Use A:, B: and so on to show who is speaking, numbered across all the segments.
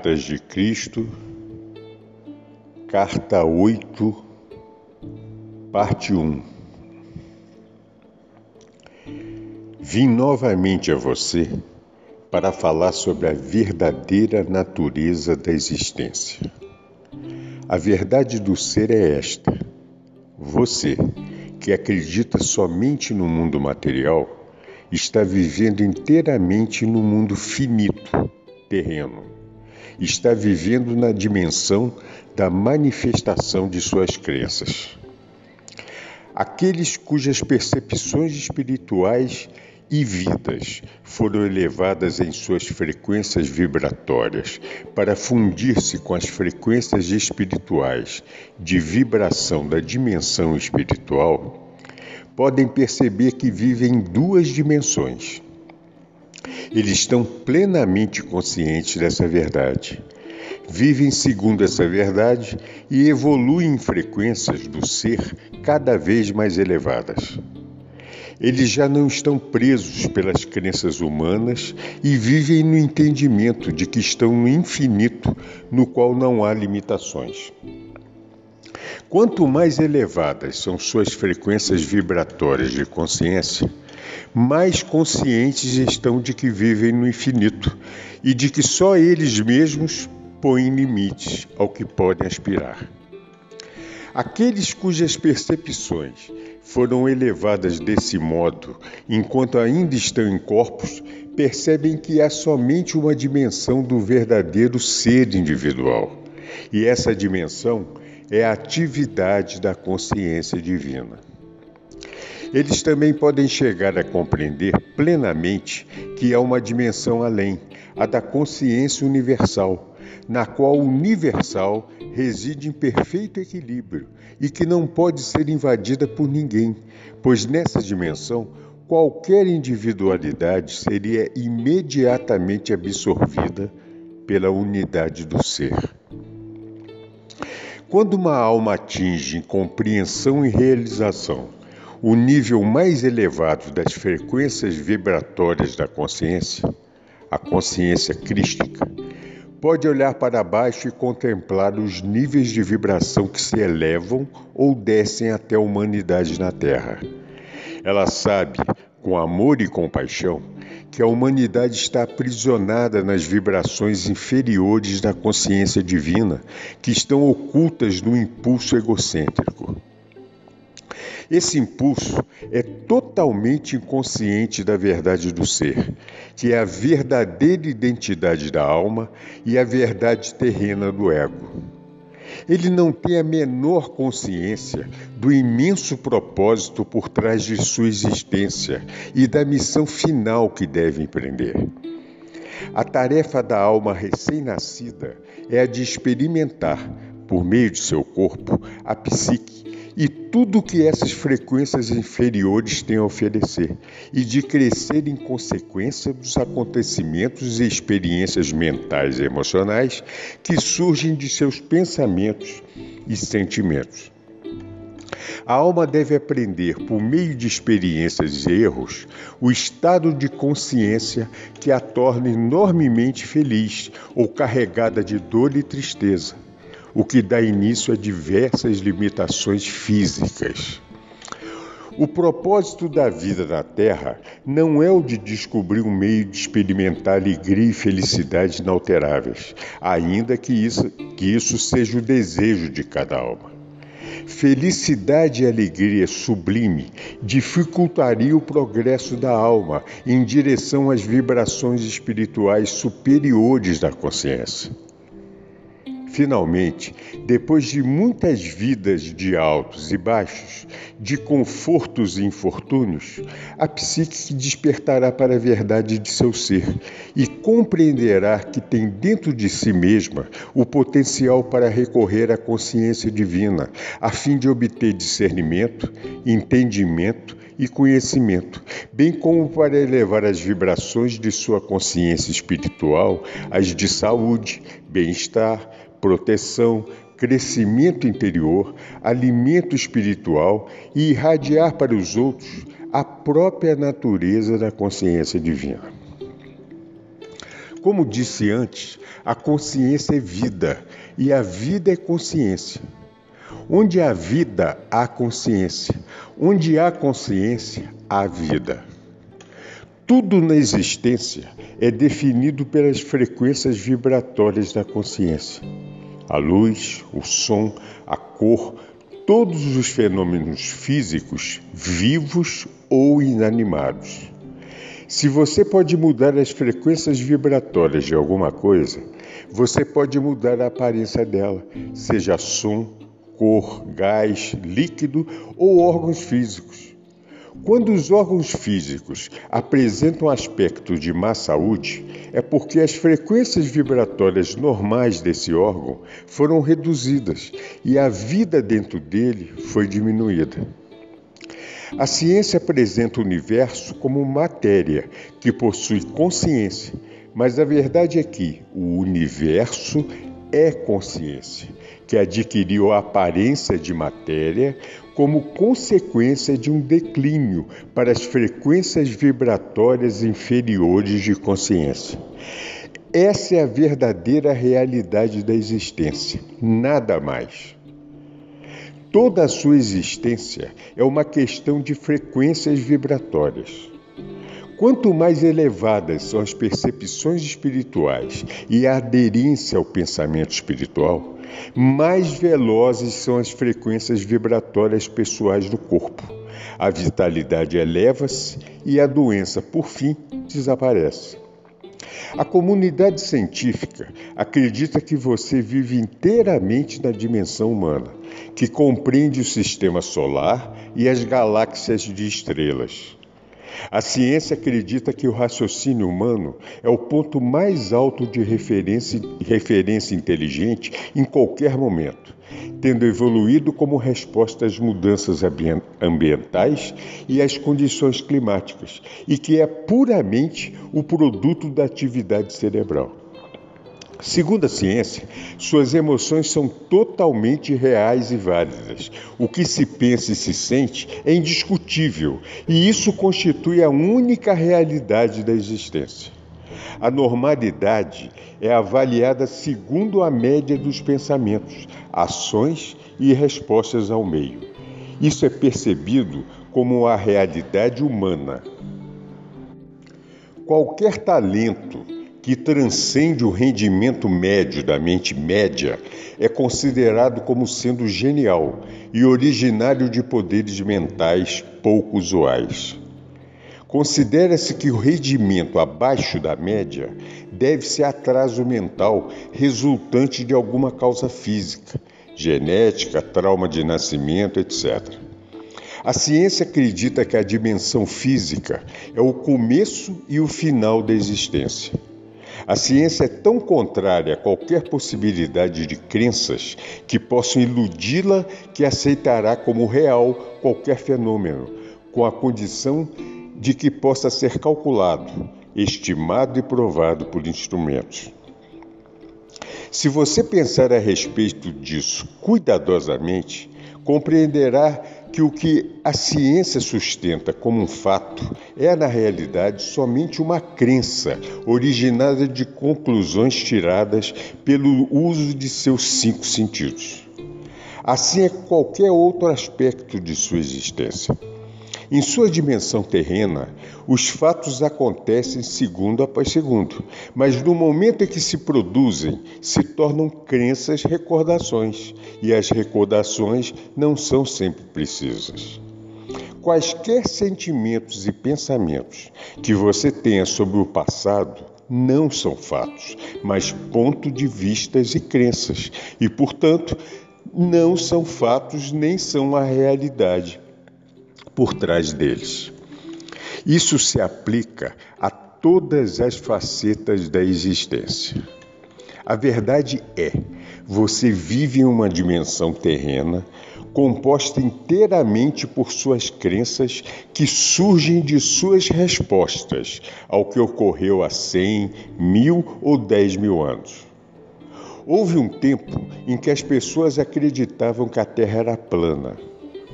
A: Cartas de Cristo, Carta 8, Parte 1 Vim novamente a você para falar sobre a verdadeira natureza da existência. A verdade do ser é esta: você, que acredita somente no mundo material, está vivendo inteiramente no mundo finito, terreno está vivendo na dimensão da manifestação de suas crenças. Aqueles cujas percepções espirituais e vidas foram elevadas em suas frequências vibratórias para fundir-se com as frequências espirituais de vibração da dimensão espiritual, podem perceber que vivem em duas dimensões eles estão plenamente conscientes dessa verdade. Vivem segundo essa verdade e evoluem em frequências do ser cada vez mais elevadas. Eles já não estão presos pelas crenças humanas e vivem no entendimento de que estão no infinito, no qual não há limitações. Quanto mais elevadas são suas frequências vibratórias de consciência, mais conscientes estão de que vivem no infinito e de que só eles mesmos põem limites ao que podem aspirar. Aqueles cujas percepções foram elevadas desse modo, enquanto ainda estão em corpos, percebem que há somente uma dimensão do verdadeiro ser individual. E essa dimensão é a atividade da consciência divina. Eles também podem chegar a compreender plenamente que há uma dimensão além, a da consciência universal, na qual o universal reside em perfeito equilíbrio e que não pode ser invadida por ninguém, pois nessa dimensão qualquer individualidade seria imediatamente absorvida pela unidade do ser. Quando uma alma atinge compreensão e realização o nível mais elevado das frequências vibratórias da consciência, a consciência crística, pode olhar para baixo e contemplar os níveis de vibração que se elevam ou descem até a humanidade na Terra. Ela sabe, com amor e compaixão, que a humanidade está aprisionada nas vibrações inferiores da consciência divina, que estão ocultas no impulso egocêntrico. Esse impulso é totalmente inconsciente da verdade do ser, que é a verdadeira identidade da alma e a verdade terrena do ego. Ele não tem a menor consciência do imenso propósito por trás de sua existência e da missão final que deve empreender. A tarefa da alma recém-nascida é a de experimentar, por meio de seu corpo, a psique e tudo o que essas frequências inferiores têm a oferecer, e de crescer em consequência dos acontecimentos e experiências mentais e emocionais que surgem de seus pensamentos e sentimentos. A alma deve aprender, por meio de experiências e erros, o estado de consciência que a torna enormemente feliz ou carregada de dor e tristeza o que dá início a diversas limitações físicas. O propósito da vida na Terra não é o de descobrir um meio de experimentar alegria e felicidade inalteráveis, ainda que isso, que isso seja o desejo de cada alma. Felicidade e alegria sublime dificultaria o progresso da alma em direção às vibrações espirituais superiores da consciência. Finalmente, depois de muitas vidas de altos e baixos, de confortos e infortúnios, a psique despertará para a verdade de seu ser e compreenderá que tem dentro de si mesma o potencial para recorrer à consciência divina, a fim de obter discernimento, entendimento e conhecimento, bem como para elevar as vibrações de sua consciência espiritual às de saúde, bem-estar, proteção, crescimento interior, alimento espiritual e irradiar para os outros a própria natureza da consciência divina. Como disse antes, a consciência é vida e a vida é consciência. Onde há vida, há consciência. Onde há consciência, há vida. Tudo na existência é definido pelas frequências vibratórias da consciência. A luz, o som, a cor, todos os fenômenos físicos, vivos ou inanimados. Se você pode mudar as frequências vibratórias de alguma coisa, você pode mudar a aparência dela, seja som, cor, gás, líquido ou órgãos físicos. Quando os órgãos físicos apresentam aspecto de má saúde, é porque as frequências vibratórias normais desse órgão foram reduzidas e a vida dentro dele foi diminuída. A ciência apresenta o universo como matéria que possui consciência, mas a verdade é que o universo é consciência que adquiriu a aparência de matéria como consequência de um declínio para as frequências vibratórias inferiores de consciência. Essa é a verdadeira realidade da existência, nada mais. Toda a sua existência é uma questão de frequências vibratórias. Quanto mais elevadas são as percepções espirituais e a aderência ao pensamento espiritual, mais velozes são as frequências vibratórias pessoais do corpo. A vitalidade eleva-se e a doença, por fim, desaparece. A comunidade científica acredita que você vive inteiramente na dimensão humana, que compreende o sistema solar e as galáxias de estrelas. A ciência acredita que o raciocínio humano é o ponto mais alto de referência, referência inteligente em qualquer momento, tendo evoluído como resposta às mudanças ambientais e às condições climáticas, e que é puramente o produto da atividade cerebral. Segundo a ciência, suas emoções são totalmente reais e válidas. O que se pensa e se sente é indiscutível, e isso constitui a única realidade da existência. A normalidade é avaliada segundo a média dos pensamentos, ações e respostas ao meio. Isso é percebido como a realidade humana. Qualquer talento que transcende o rendimento médio da mente média, é considerado como sendo genial e originário de poderes mentais pouco usuais. Considera-se que o rendimento abaixo da média deve-se a atraso mental resultante de alguma causa física, genética, trauma de nascimento, etc. A ciência acredita que a dimensão física é o começo e o final da existência. A ciência é tão contrária a qualquer possibilidade de crenças que possam iludi-la que aceitará como real qualquer fenômeno, com a condição de que possa ser calculado, estimado e provado por instrumentos. Se você pensar a respeito disso cuidadosamente, compreenderá que o que a ciência sustenta como um fato é, na realidade, somente uma crença originada de conclusões tiradas pelo uso de seus cinco sentidos. Assim é qualquer outro aspecto de sua existência. Em sua dimensão terrena, os fatos acontecem segundo após segundo, mas no momento em que se produzem, se tornam crenças recordações, e as recordações não são sempre precisas. Quaisquer sentimentos e pensamentos que você tenha sobre o passado não são fatos, mas ponto de vistas e crenças, e, portanto, não são fatos nem são a realidade por trás deles. Isso se aplica a todas as facetas da existência. A verdade é, você vive em uma dimensão terrena composta inteiramente por suas crenças que surgem de suas respostas ao que ocorreu há cem, mil ou dez mil anos. Houve um tempo em que as pessoas acreditavam que a Terra era plana.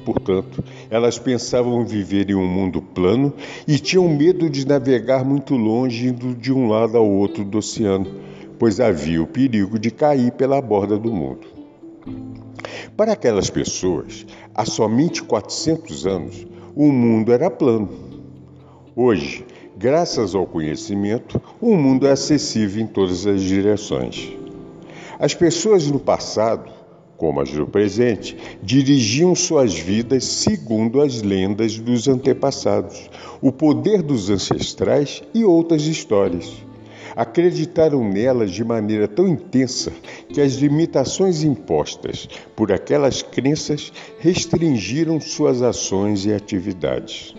A: Portanto, elas pensavam viver em um mundo plano e tinham medo de navegar muito longe indo de um lado ao outro do oceano, pois havia o perigo de cair pela borda do mundo. Para aquelas pessoas, há somente 400 anos, o mundo era plano. Hoje, graças ao conhecimento, o mundo é acessível em todas as direções. As pessoas no passado, como as do presente, dirigiam suas vidas segundo as lendas dos antepassados, o poder dos ancestrais e outras histórias acreditaram nelas de maneira tão intensa que as limitações impostas por aquelas crenças restringiram suas ações e atividades.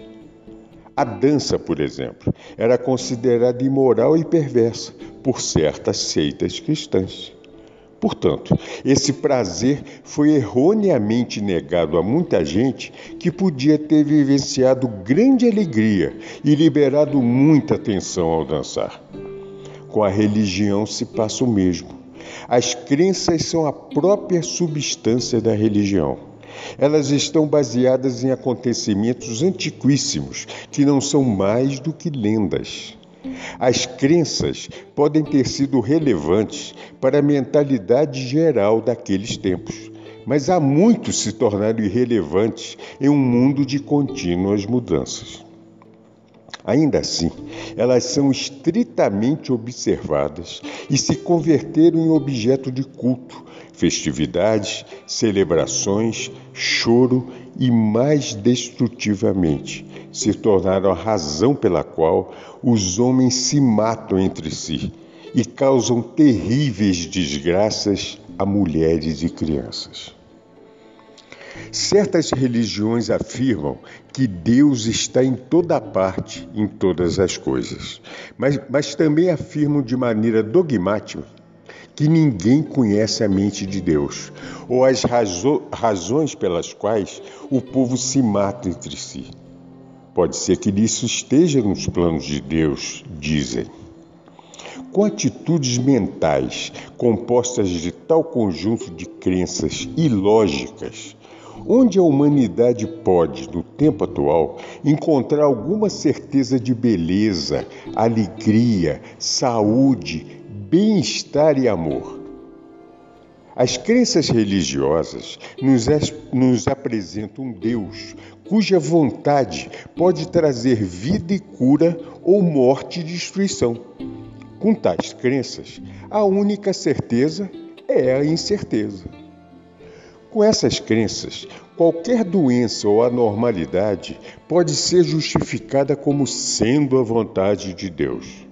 A: A dança, por exemplo, era considerada imoral e perversa por certas seitas cristãs. Portanto, esse prazer foi erroneamente negado a muita gente que podia ter vivenciado grande alegria e liberado muita atenção ao dançar. Com a religião se passa o mesmo. As crenças são a própria substância da religião. Elas estão baseadas em acontecimentos antiquíssimos que não são mais do que lendas. As crenças podem ter sido relevantes para a mentalidade geral daqueles tempos, mas há muito se tornaram irrelevantes em um mundo de contínuas mudanças. Ainda assim, elas são estritamente observadas e se converteram em objeto de culto, festividades, celebrações, choro e, mais destrutivamente, se tornaram a razão pela qual os homens se matam entre si e causam terríveis desgraças a mulheres e crianças. Certas religiões afirmam que Deus está em toda parte, em todas as coisas, mas, mas também afirmam de maneira dogmática que ninguém conhece a mente de Deus, ou as razo razões pelas quais o povo se mata entre si. Pode ser que isso esteja nos planos de Deus, dizem. Com atitudes mentais compostas de tal conjunto de crenças ilógicas, onde a humanidade pode, no tempo atual, encontrar alguma certeza de beleza, alegria, saúde, bem-estar e amor. As crenças religiosas nos, nos apresentam um Deus cuja vontade pode trazer vida e cura ou morte e destruição. Com tais crenças, a única certeza é a incerteza. Com essas crenças, qualquer doença ou anormalidade pode ser justificada como sendo a vontade de Deus.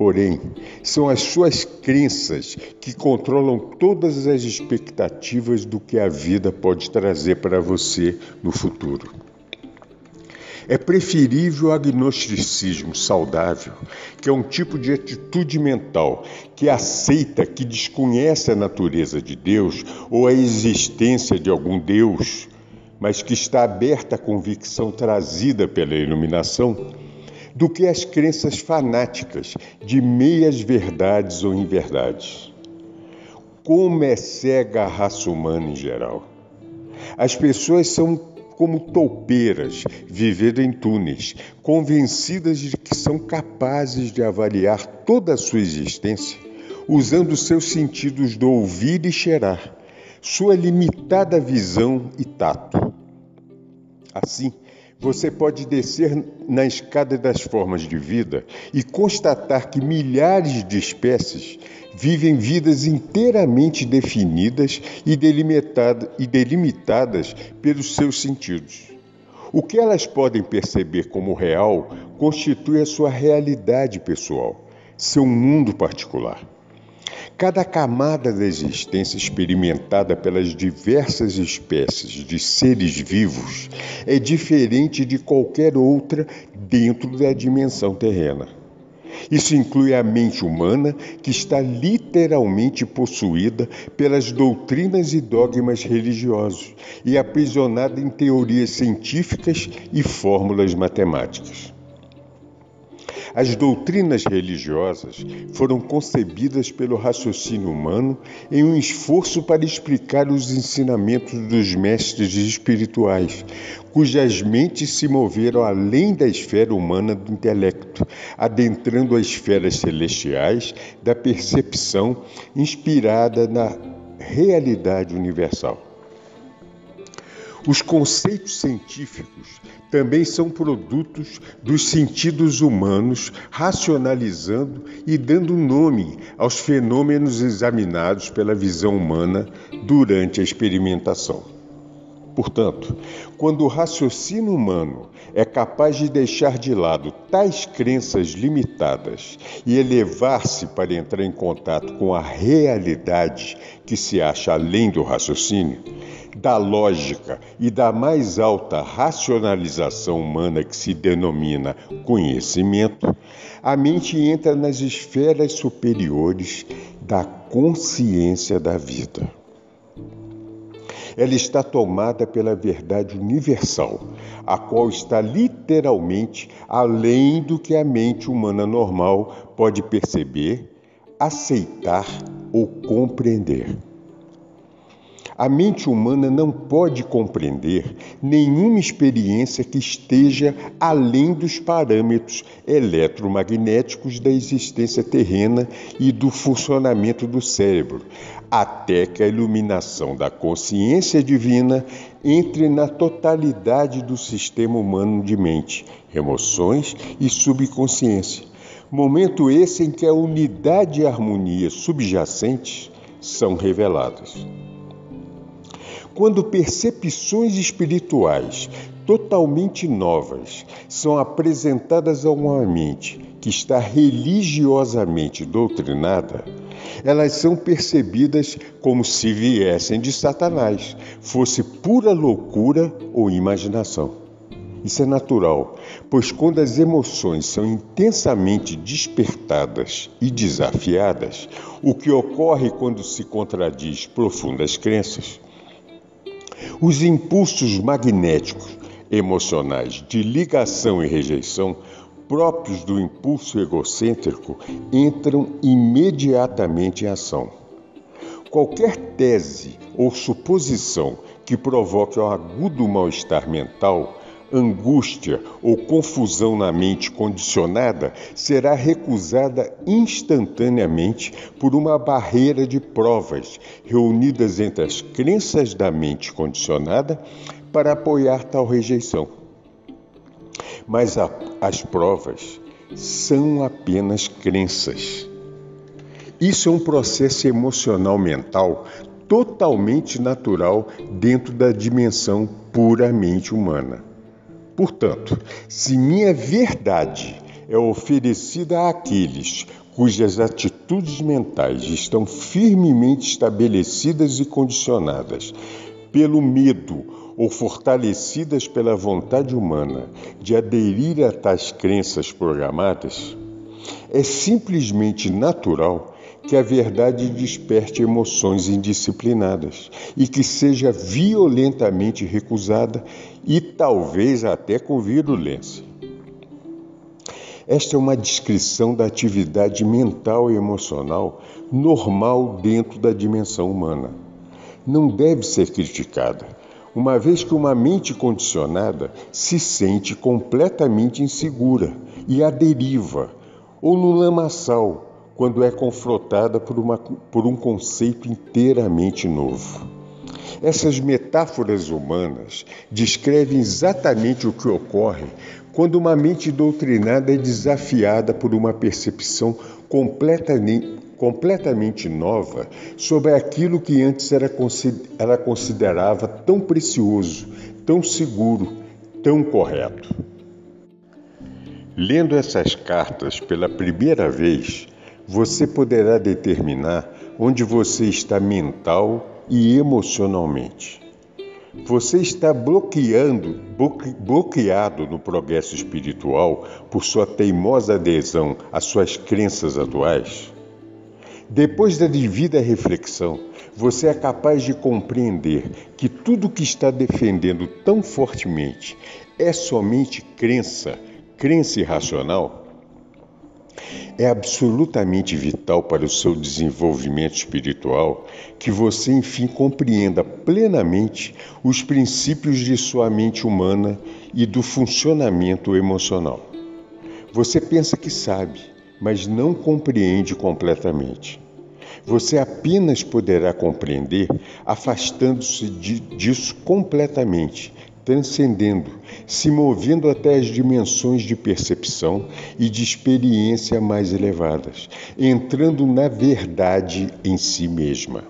A: Porém, são as suas crenças que controlam todas as expectativas do que a vida pode trazer para você no futuro. É preferível o agnosticismo saudável, que é um tipo de atitude mental que aceita que desconhece a natureza de Deus ou a existência de algum Deus, mas que está aberta à convicção trazida pela iluminação, do que as crenças fanáticas de meias verdades ou inverdades. Como é cega a raça humana em geral. As pessoas são como toupeiras, vivendo em túneis, convencidas de que são capazes de avaliar toda a sua existência usando seus sentidos do ouvir e cheirar, sua limitada visão e tato. Assim, você pode descer na escada das formas de vida e constatar que milhares de espécies vivem vidas inteiramente definidas e, e delimitadas pelos seus sentidos. O que elas podem perceber como real constitui a sua realidade pessoal, seu mundo particular. Cada camada da existência experimentada pelas diversas espécies de seres vivos é diferente de qualquer outra dentro da dimensão terrena. Isso inclui a mente humana, que está literalmente possuída pelas doutrinas e dogmas religiosos e aprisionada em teorias científicas e fórmulas matemáticas. As doutrinas religiosas foram concebidas pelo raciocínio humano em um esforço para explicar os ensinamentos dos mestres espirituais, cujas mentes se moveram além da esfera humana do intelecto, adentrando as esferas celestiais da percepção inspirada na realidade universal. Os conceitos científicos também são produtos dos sentidos humanos, racionalizando e dando nome aos fenômenos examinados pela visão humana durante a experimentação. Portanto, quando o raciocínio humano é capaz de deixar de lado tais crenças limitadas e elevar-se para entrar em contato com a realidade que se acha além do raciocínio, da lógica e da mais alta racionalização humana que se denomina conhecimento, a mente entra nas esferas superiores da consciência da vida. Ela está tomada pela verdade universal, a qual está literalmente além do que a mente humana normal pode perceber, aceitar ou compreender. A mente humana não pode compreender nenhuma experiência que esteja além dos parâmetros eletromagnéticos da existência terrena e do funcionamento do cérebro, até que a iluminação da consciência divina entre na totalidade do sistema humano de mente, emoções e subconsciência. Momento esse em que a unidade e a harmonia subjacentes são reveladas. Quando percepções espirituais totalmente novas são apresentadas a uma mente que está religiosamente doutrinada, elas são percebidas como se viessem de Satanás, fosse pura loucura ou imaginação. Isso é natural, pois quando as emoções são intensamente despertadas e desafiadas, o que ocorre quando se contradiz profundas crenças, os impulsos magnéticos emocionais de ligação e rejeição próprios do impulso egocêntrico entram imediatamente em ação. Qualquer tese ou suposição que provoque um agudo mal-estar mental angústia ou confusão na mente condicionada será recusada instantaneamente por uma barreira de provas reunidas entre as crenças da mente condicionada para apoiar tal rejeição. Mas a, as provas são apenas crenças. Isso é um processo emocional mental totalmente natural dentro da dimensão puramente humana. Portanto, se minha verdade é oferecida àqueles cujas atitudes mentais estão firmemente estabelecidas e condicionadas pelo medo ou fortalecidas pela vontade humana de aderir a tais crenças programadas, é simplesmente natural que a verdade desperte emoções indisciplinadas e que seja violentamente recusada e talvez até com virulência. Esta é uma descrição da atividade mental e emocional normal dentro da dimensão humana. Não deve ser criticada, uma vez que uma mente condicionada se sente completamente insegura e à deriva, ou no lamaçal, quando é confrontada por, uma, por um conceito inteiramente novo. Essas metáforas humanas descrevem exatamente o que ocorre quando uma mente doutrinada é desafiada por uma percepção completamente, nova sobre aquilo que antes ela considerava tão precioso, tão seguro, tão correto. Lendo essas cartas pela primeira vez, você poderá determinar onde você está mental e emocionalmente. Você está bloqueando, bloqueado no progresso espiritual por sua teimosa adesão às suas crenças atuais? Depois da devida reflexão, você é capaz de compreender que tudo que está defendendo tão fortemente é somente crença, crença irracional? É absolutamente vital para o seu desenvolvimento espiritual que você, enfim, compreenda plenamente os princípios de sua mente humana e do funcionamento emocional. Você pensa que sabe, mas não compreende completamente. Você apenas poderá compreender afastando-se disso completamente, transcendendo, se movendo até as dimensões de percepção e de experiência mais elevadas, entrando na verdade em si mesma.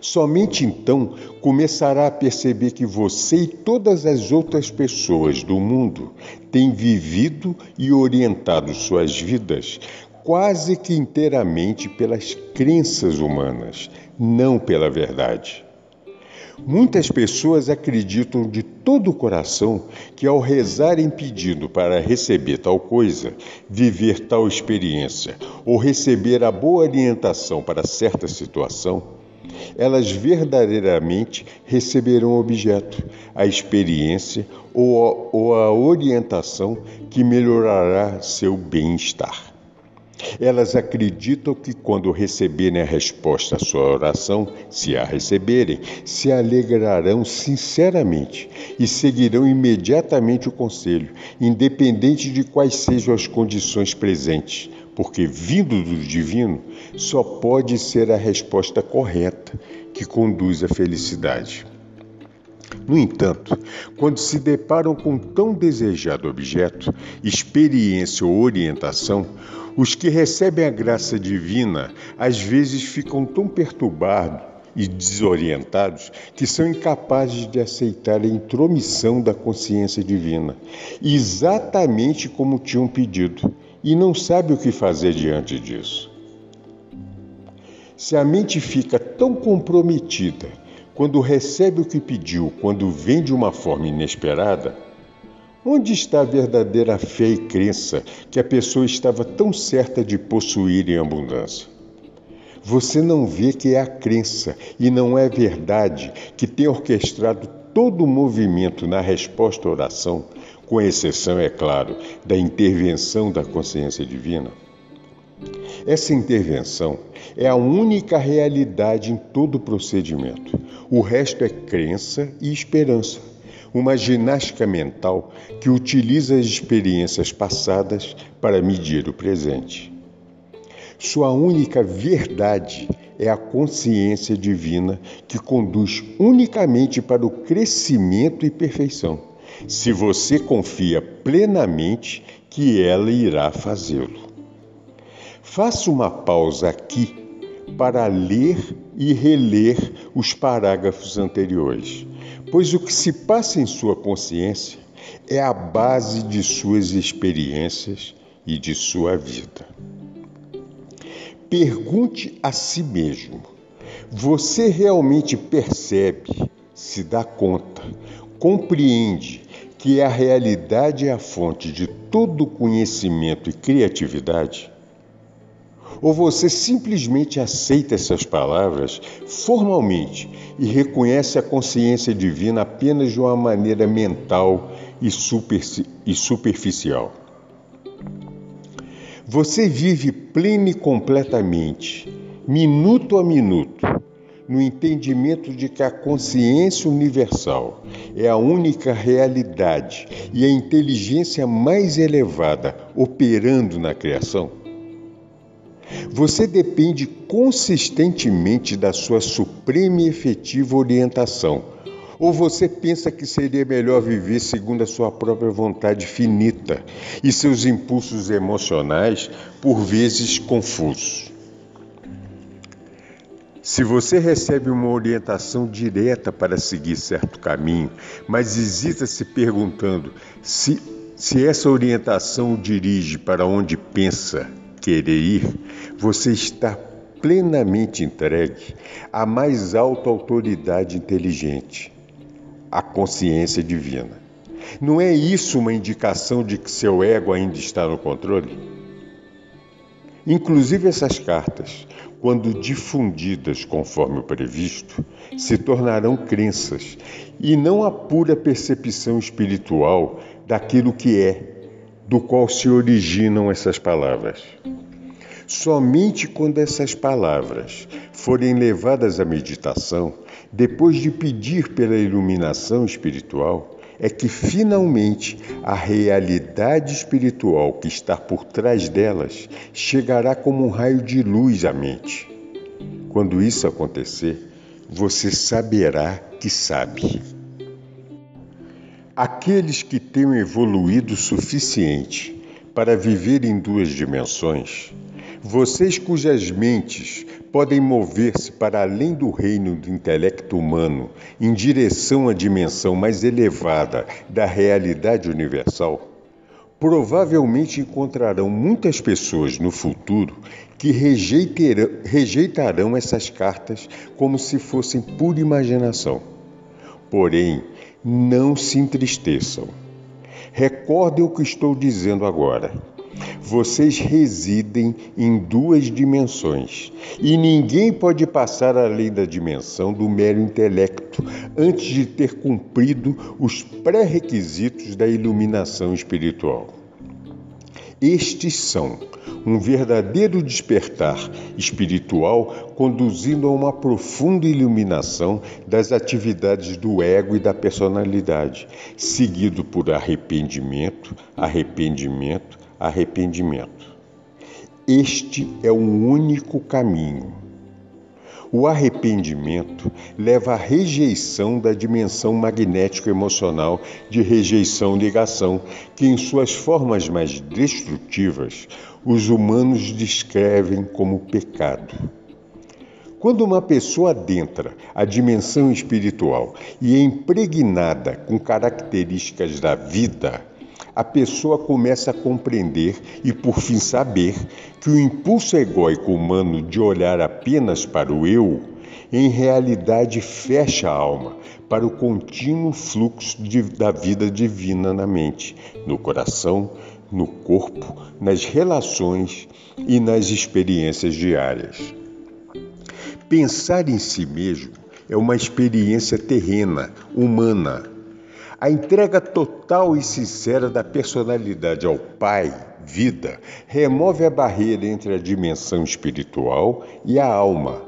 A: Somente então começará a perceber que você e todas as outras pessoas do mundo têm vivido e orientado suas vidas quase que inteiramente pelas crenças humanas, não pela verdade. Muitas pessoas acreditam de todo o coração que, ao rezarem pedindo para receber tal coisa, viver tal experiência ou receber a boa orientação para certa situação, elas verdadeiramente receberão o objeto, a experiência ou a, ou a orientação que melhorará seu bem-estar. Elas acreditam que, quando receberem a resposta à sua oração, se a receberem, se alegrarão sinceramente e seguirão imediatamente o conselho, independente de quais sejam as condições presentes, porque, vindo do divino, só pode ser a resposta correta que conduz à felicidade. No entanto, quando se deparam com tão desejado objeto, experiência ou orientação, os que recebem a graça divina às vezes ficam tão perturbados e desorientados que são incapazes de aceitar a intromissão da consciência divina, exatamente como tinham pedido, e não sabem o que fazer diante disso. Se a mente fica tão comprometida quando recebe o que pediu, quando vem de uma forma inesperada, Onde está a verdadeira fé e crença que a pessoa estava tão certa de possuir em abundância? Você não vê que é a crença e não é verdade que tem orquestrado todo o movimento na resposta à oração, com exceção, é claro, da intervenção da consciência divina? Essa intervenção é a única realidade em todo o procedimento. O resto é crença e esperança uma ginástica mental que utiliza as experiências passadas para medir o presente. Sua única verdade é a consciência divina que conduz unicamente para o crescimento e perfeição, se você confia plenamente que ela irá fazê-lo. Faça uma pausa aqui para ler e reler os parágrafos anteriores pois o que se passa em sua consciência é a base de suas experiências e de sua vida. Pergunte a si mesmo: você realmente percebe, se dá conta, compreende que a realidade é a fonte de todo conhecimento e criatividade? Ou você simplesmente aceita essas palavras formalmente e reconhece a consciência divina apenas de uma maneira mental e, super, e superficial? Você vive pleno e completamente, minuto a minuto, no entendimento de que a consciência universal é a única realidade e a inteligência mais elevada operando na criação? Você depende consistentemente da sua suprema e efetiva orientação. Ou você pensa que seria melhor viver segundo a sua própria vontade finita e seus impulsos emocionais, por vezes confusos? Se você recebe uma orientação direta para seguir certo caminho, mas hesita se perguntando se, se essa orientação o dirige para onde pensa querer ir, você está plenamente entregue à mais alta autoridade inteligente, a consciência divina. Não é isso uma indicação de que seu ego ainda está no controle? Inclusive essas cartas, quando difundidas conforme o previsto, se tornarão crenças e não a pura percepção espiritual daquilo que é, do qual se originam essas palavras. Somente quando essas palavras forem levadas à meditação, depois de pedir pela iluminação espiritual, é que finalmente a realidade espiritual que está por trás delas chegará como um raio de luz à mente. Quando isso acontecer, você saberá que sabe. Aqueles que tenham evoluído o suficiente para viver em duas dimensões vocês cujas mentes podem mover-se para além do reino do intelecto humano, em direção à dimensão mais elevada da realidade universal, provavelmente encontrarão muitas pessoas no futuro que rejeitarão essas cartas como se fossem pura imaginação. Porém, não se entristeçam. Recordem o que estou dizendo agora vocês residem em duas dimensões e ninguém pode passar além da dimensão do mero intelecto antes de ter cumprido os pré-requisitos da iluminação espiritual. Estes são um verdadeiro despertar espiritual conduzindo a uma profunda iluminação das atividades do ego e da personalidade, seguido por arrependimento, arrependimento, arrependimento. Este é o único caminho. O arrependimento leva à rejeição da dimensão magnético-emocional de rejeição-ligação, que, em suas formas mais destrutivas, os humanos descrevem como pecado. Quando uma pessoa adentra a dimensão espiritual e é impregnada com características da vida, a pessoa começa a compreender e, por fim, saber que o impulso egóico humano de olhar apenas para o eu, em realidade fecha a alma para o contínuo fluxo de, da vida divina na mente, no coração, no corpo, nas relações e nas experiências diárias. Pensar em si mesmo é uma experiência terrena, humana a entrega total e sincera da personalidade ao Pai, vida, remove a barreira entre a dimensão espiritual e a alma.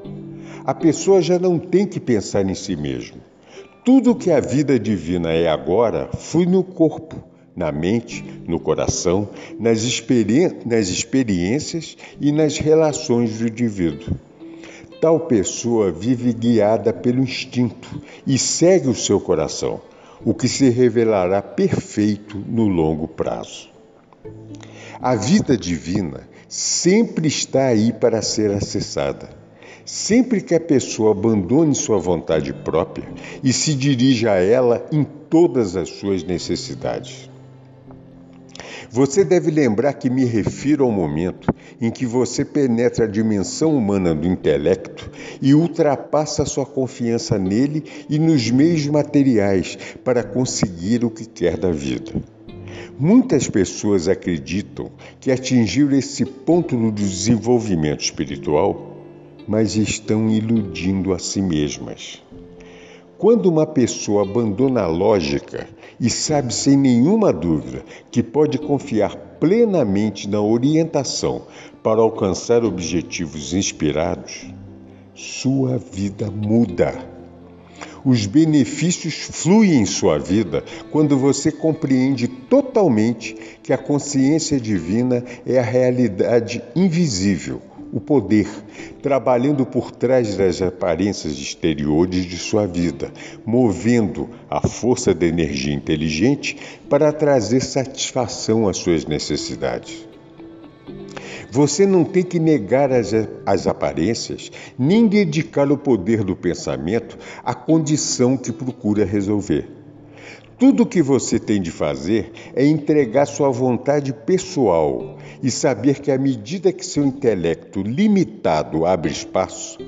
A: A pessoa já não tem que pensar em si mesmo. Tudo que a vida divina é agora flui no corpo, na mente, no coração, nas, experi nas experiências e nas relações do indivíduo. Tal pessoa vive guiada pelo instinto e segue o seu coração o que se revelará perfeito no longo prazo. A vida divina sempre está aí para ser acessada. Sempre que a pessoa abandone sua vontade própria e se dirija a ela em todas as suas necessidades. Você deve lembrar que me refiro ao momento em que você penetra a dimensão humana do intelecto e ultrapassa sua confiança nele e nos meios materiais para conseguir o que quer da vida. Muitas pessoas acreditam que atingiram esse ponto no desenvolvimento espiritual, mas estão iludindo a si mesmas. Quando uma pessoa abandona a lógica e sabe sem nenhuma dúvida que pode confiar plenamente na orientação para alcançar objetivos inspirados, sua vida muda. Os benefícios fluem em sua vida quando você compreende totalmente que a consciência divina é a realidade invisível o poder, trabalhando por trás das aparências exteriores de sua vida, movendo a força da energia inteligente para trazer satisfação às suas necessidades. Você não tem que negar as, as aparências, nem dedicar o poder do pensamento à condição que procura resolver. Tudo o que você tem de fazer é entregar sua vontade pessoal e saber que, à medida que seu intelecto limitado abre espaço,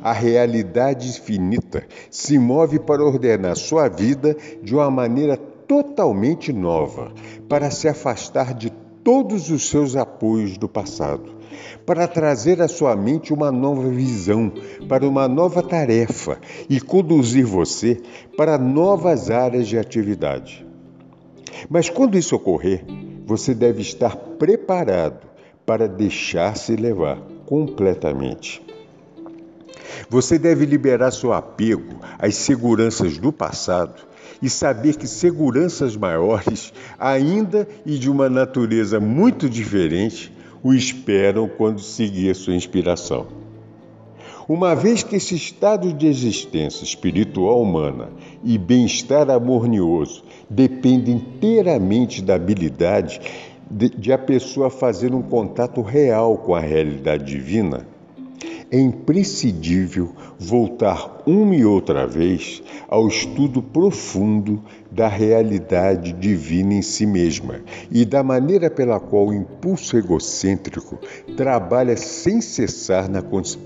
A: a realidade infinita se move para ordenar sua vida de uma maneira totalmente nova, para se afastar de todos os seus apoios do passado, para trazer à sua mente uma nova visão, para uma nova tarefa e conduzir você para novas áreas de atividade. Mas quando isso ocorrer, você deve estar preparado para deixar-se levar completamente. Você deve liberar seu apego às seguranças do passado e saber que seguranças maiores, ainda e de uma natureza muito diferente, o esperam quando seguir sua inspiração. Uma vez que esse estado de existência espiritual humana e bem-estar harmonioso depende inteiramente da habilidade de, de, a pessoa fazer um contato real com a realidade divina, é imprescindível voltar uma e outra vez ao estudo profundo da realidade divina em si mesma e da maneira pela qual o impulso egocêntrico trabalha sem cessar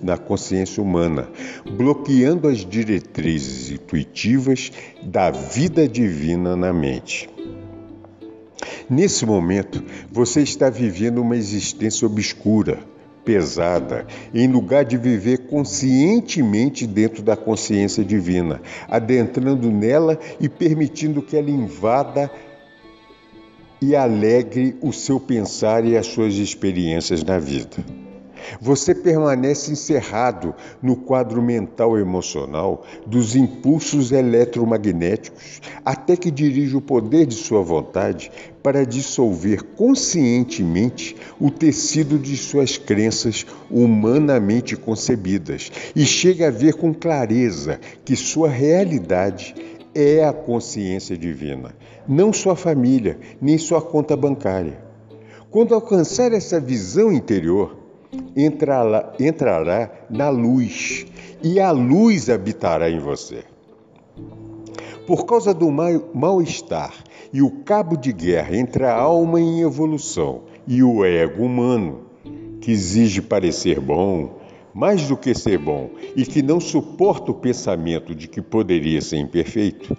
A: na consciência humana, bloqueando as diretrizes intuitivas da vida divina na mente. Nesse momento, você está vivendo uma existência obscura pesada, em lugar de viver conscientemente dentro da consciência divina, adentrando nela e permitindo que ela invada e alegre o seu pensar e as suas experiências na vida. Você permanece encerrado no quadro mental emocional dos impulsos eletromagnéticos até que dirige o poder de sua vontade para dissolver conscientemente o tecido de suas crenças humanamente concebidas e chega a ver com clareza que sua realidade é a consciência divina, não sua família, nem sua conta bancária. Quando alcançar essa visão interior, entrará, entrará na luz e a luz habitará em você. Por causa do mal-estar e o cabo de guerra entre a alma em evolução e o ego humano, que exige parecer bom, mais do que ser bom, e que não suporta o pensamento de que poderia ser imperfeito,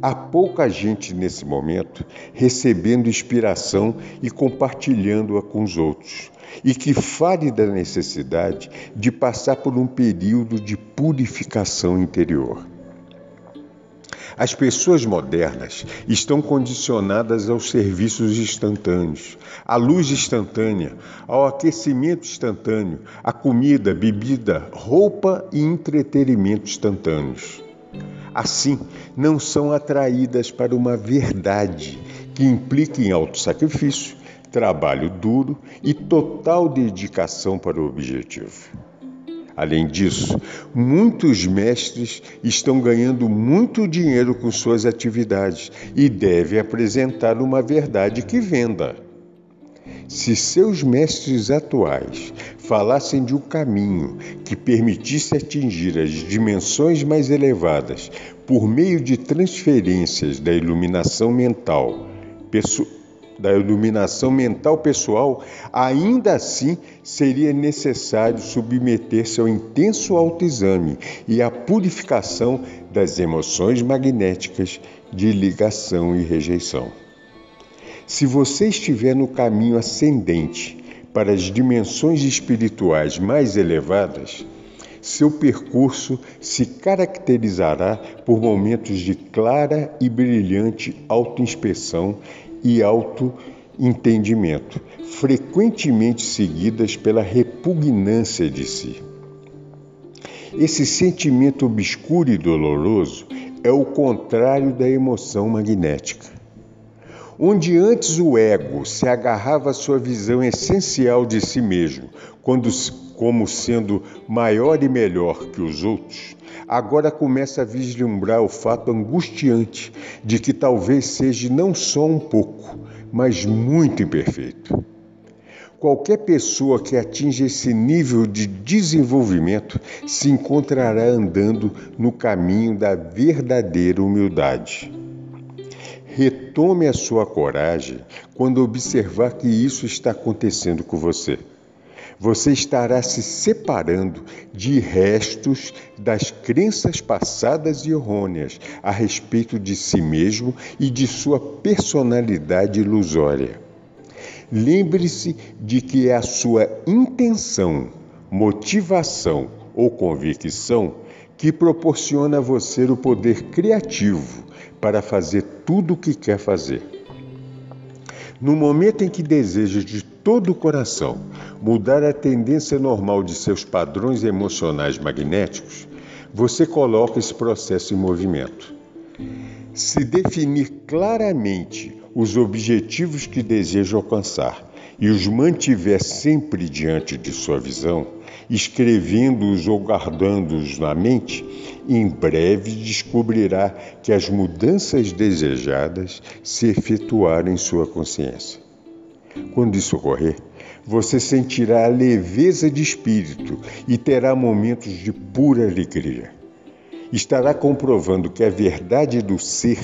A: há pouca gente nesse momento recebendo inspiração e compartilhando-a com os outros, e que fale da necessidade de passar por um período de purificação interior. As pessoas modernas estão condicionadas aos serviços instantâneos, à luz instantânea, ao aquecimento instantâneo, à comida, bebida, roupa e entretenimento instantâneos. Assim, não são atraídas para uma verdade que implica em autossacrifício, trabalho duro e total dedicação para o objetivo. Além disso, muitos mestres estão ganhando muito dinheiro com suas atividades e devem apresentar uma verdade que venda. Se seus mestres atuais falassem de um caminho que permitisse atingir as dimensões mais elevadas por meio de transferências da iluminação mental, da iluminação mental pessoal, ainda assim seria necessário submeter-se ao intenso autoexame e à purificação das emoções magnéticas de ligação e rejeição. Se você estiver no caminho ascendente para as dimensões espirituais mais elevadas, seu percurso se caracterizará por momentos de clara e brilhante autoinspeção e auto-entendimento, frequentemente seguidas pela repugnância de si. Esse sentimento obscuro e doloroso é o contrário da emoção magnética. Onde antes o ego se agarrava à sua visão essencial de si mesmo, quando, como sendo maior e melhor que os outros, agora começa a vislumbrar o fato angustiante de que talvez seja não só um pouco, mas muito imperfeito. Qualquer pessoa que atinja esse nível de desenvolvimento se encontrará andando no caminho da verdadeira humildade. retome a sua coragem quando observar que isso está acontecendo com você. Você estará se separando de restos das crenças passadas e errôneas a respeito de si mesmo e de sua personalidade ilusória. Lembre-se de que é a sua intenção, motivação ou convicção que proporciona a você o poder criativo para fazer tudo o que quer fazer. No momento em que deseja de todo o coração mudar a tendência normal de seus padrões emocionais magnéticos, você coloca esse processo em movimento. Se definir claramente os objetivos que deseja alcançar e os mantiver sempre diante de sua visão, escrevendo-os ou guardando-os na mente, em breve descobrirá que as mudanças desejadas se efetuaram em sua consciência. Quando isso ocorrer, você sentirá leveza de espírito e terá momentos de pura alegria. Estará comprovando que a verdade do ser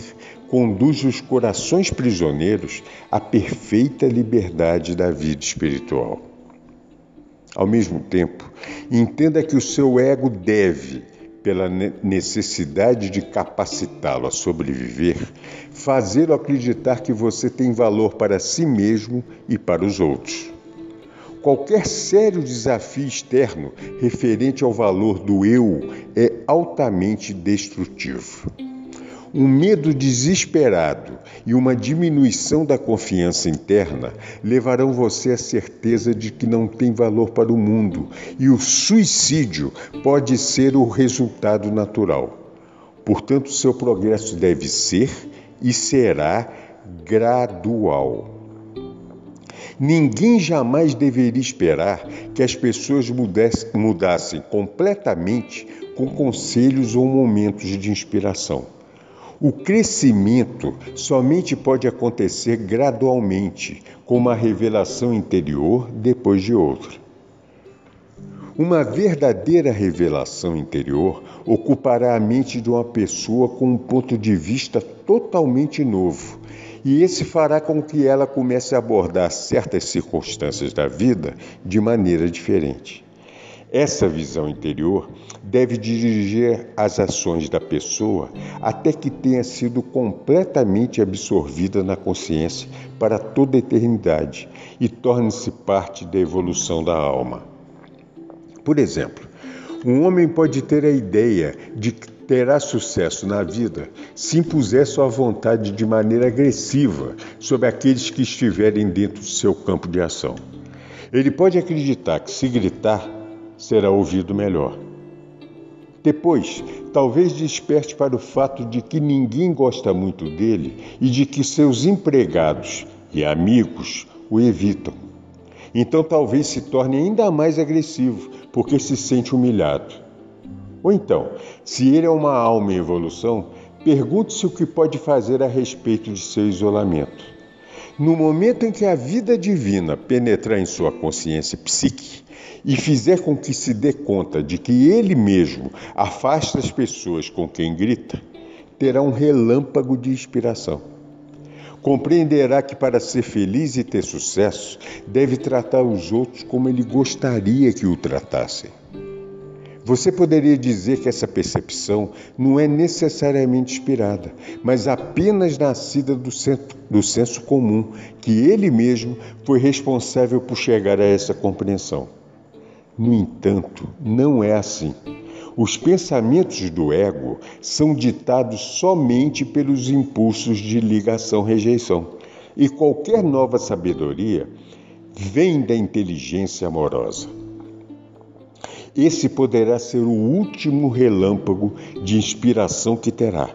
A: conduz os corações prisioneiros à perfeita liberdade da vida espiritual. Ao mesmo tempo, entenda que o seu ego deve, pela necessidade de capacitá-lo a sobreviver, fazê-lo acreditar que você tem valor para si mesmo e para os outros. Qualquer sério desafio externo referente ao valor do eu é altamente destrutivo. Um medo desesperado e uma diminuição da confiança interna levarão você à certeza de que não tem valor para o mundo e o suicídio pode ser o resultado natural. Portanto, seu progresso deve ser e será gradual. Ninguém jamais deveria esperar que as pessoas mudassem completamente com conselhos ou momentos de inspiração. O crescimento somente pode acontecer gradualmente, com uma revelação interior depois de outra. Uma verdadeira revelação interior ocupará a mente de uma pessoa com um ponto de vista totalmente novo, e esse fará com que ela comece a abordar certas circunstâncias da vida de maneira diferente. Essa visão interior deve dirigir as ações da pessoa até que tenha sido completamente absorvida na consciência para toda a eternidade e torne-se parte da evolução da alma. Por exemplo, um homem pode ter a ideia de que terá sucesso na vida se impuser sua vontade de maneira agressiva sobre aqueles que estiverem dentro do seu campo de ação. Ele pode acreditar que, se gritar, será ouvido melhor. Depois, talvez desperte para o fato de que ninguém gosta muito dele e de que seus empregados e amigos o evitam. Então, talvez se torne ainda mais agressivo, porque se sente humilhado. Ou então, se ele é uma alma em evolução, pergunte-se o que pode fazer a respeito de seu isolamento. No momento em que a vida divina penetrar em sua consciência psíquica, e fizer com que se dê conta de que ele mesmo afasta as pessoas com quem grita, terá um relâmpago de inspiração. Compreenderá que para ser feliz e ter sucesso, deve tratar os outros como ele gostaria que o tratassem. Você poderia dizer que essa percepção não é necessariamente inspirada, mas apenas nascida do do senso comum, que ele mesmo foi responsável por chegar a essa compreensão. No entanto, não é assim. Os pensamentos do ego são ditados somente pelos impulsos de ligação-rejeição, e qualquer nova sabedoria vem da inteligência amorosa. Esse poderá ser o último relâmpago de inspiração que terá.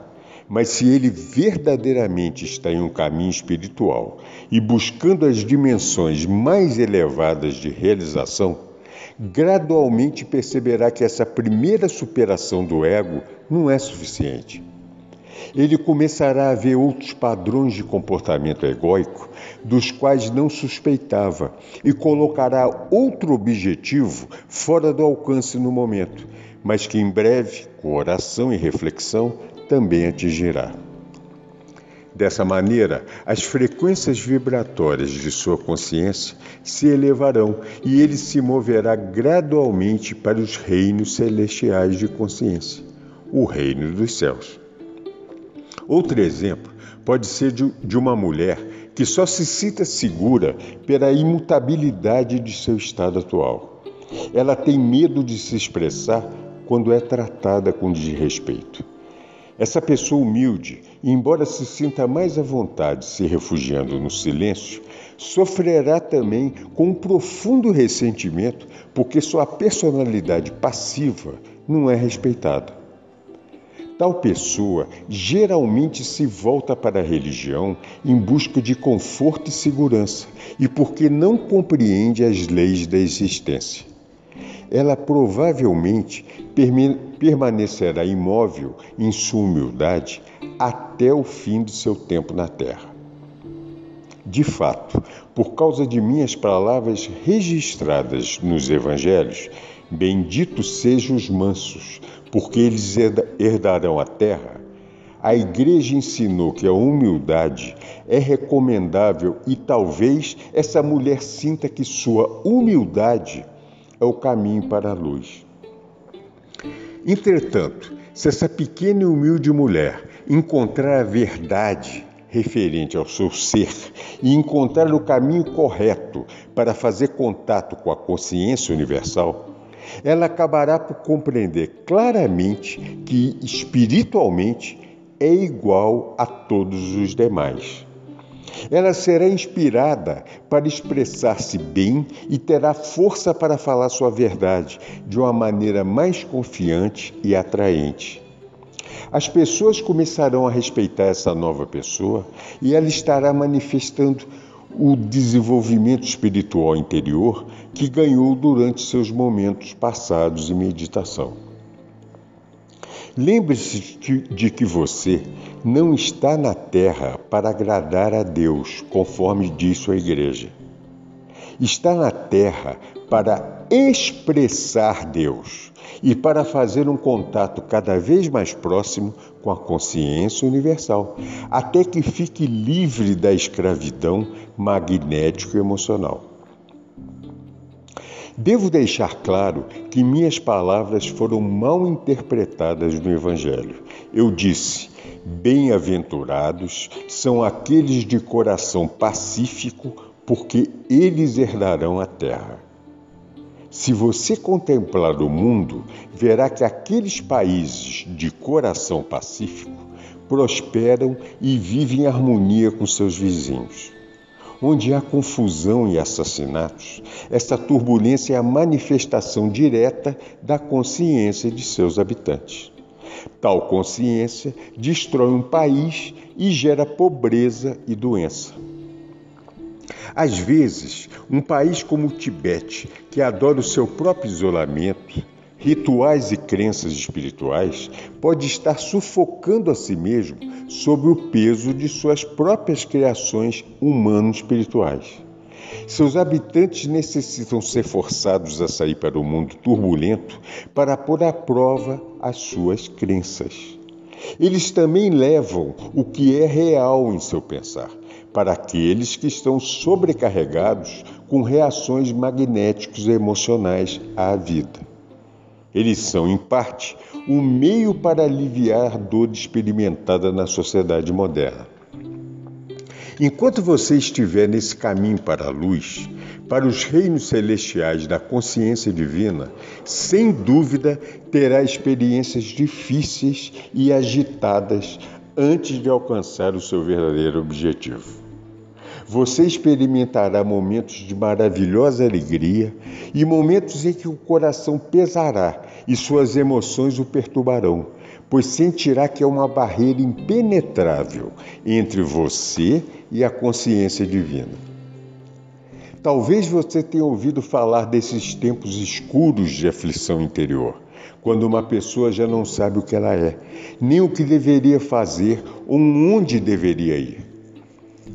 A: Mas se ele verdadeiramente está em um caminho espiritual e buscando as dimensões mais elevadas de realização, gradualmente perceberá que essa primeira superação do ego não é suficiente. Ele começará a ver outros padrões de comportamento egóico dos quais não suspeitava e colocará outro objetivo fora do alcance no momento, mas que em breve, com oração e reflexão, também atingirá. Dessa maneira, as frequências vibratórias de sua consciência se elevarão e ele se moverá gradualmente para os reinos celestiais de consciência, o reino dos céus. Outro exemplo pode ser de uma mulher que só se sinta segura pela imutabilidade de seu estado atual. Ela tem medo de se expressar quando é tratada com desrespeito. Essa pessoa humilde, embora se sinta mais à vontade se refugiando no silêncio, sofrerá também com um profundo ressentimento porque sua personalidade passiva não é respeitada. Tal pessoa geralmente se volta para a religião em busca de conforto e segurança e porque não compreende as leis da existência. Ela provavelmente permanecerá imóvel em sua humildade até o fim de seu tempo na Terra. De fato, por causa de minhas palavras registradas nos Evangelhos, benditos sejam os mansos, porque eles herdarão a terra. A igreja ensinou que a humildade é recomendável e talvez essa mulher sinta que sua humildade é o caminho para a luz. Entretanto, se essa pequena e humilde mulher encontrar a verdade referente ao seu ser e encontrar o caminho correto para fazer contato com a consciência universal, ela acabará por compreender claramente que espiritualmente é igual a todos os demais. Ela será inspirada para expressar-se bem e terá força para falar sua verdade de uma maneira mais confiante e atraente. As pessoas começarão a respeitar essa nova pessoa e ela estará manifestando o desenvolvimento espiritual interior que ganhou durante seus momentos passados de meditação. Lembre-se de que você não está na terra para agradar a Deus, conforme disse a igreja. Está na terra para expressar Deus e para fazer um contato cada vez mais próximo com a consciência universal, até que fique livre da escravidão magnético-emocional. Devo deixar claro que minhas palavras foram mal interpretadas no Evangelho. Eu disse: Bem-aventurados são aqueles de coração pacífico, porque eles herdarão a terra. Se você contemplar o mundo, verá que aqueles países de coração pacífico prosperam e vivem em harmonia com seus vizinhos. Onde há confusão e assassinatos, essa turbulência é a manifestação direta da consciência de seus habitantes. Tal consciência destrói um país e gera pobreza e doença. Às vezes, um país como o Tibete, que adora o seu próprio isolamento, rituais e crenças espirituais, pode estar sufocando a si mesmo sob o peso de suas próprias criações humano-espirituais. Seus habitantes necessitam ser forçados a sair para o mundo turbulento para pôr à prova as suas crenças. Eles também levam o que é real em seu pensar para aqueles que estão sobrecarregados com reações magnéticos e emocionais à vida. Eles são, em parte, um meio para aliviar a dor experimentada na sociedade moderna. Enquanto você estiver nesse caminho para a luz, para os reinos celestiais da consciência divina, sem dúvida terá experiências difíceis e agitadas antes de alcançar o seu verdadeiro objetivo. Você experimentará momentos de maravilhosa alegria e momentos em que o coração pesará e suas emoções o perturbarão, pois sentirá que é uma barreira impenetrável entre você e a consciência divina. Talvez você tenha ouvido falar desses tempos escuros de aflição interior, quando uma pessoa já não sabe o que ela é, nem o que deveria fazer ou onde deveria ir.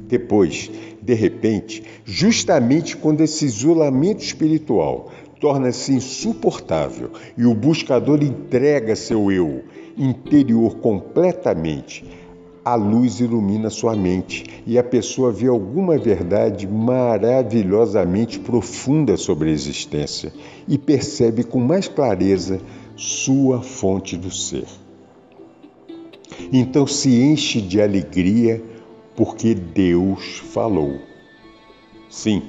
A: Depois, de repente, justamente quando esse isolamento espiritual torna-se insuportável e o buscador entrega seu eu interior completamente a luz ilumina sua mente e a pessoa vê alguma verdade maravilhosamente profunda sobre a existência e percebe com mais clareza sua fonte do ser. Então se enche de alegria porque Deus falou. Sim,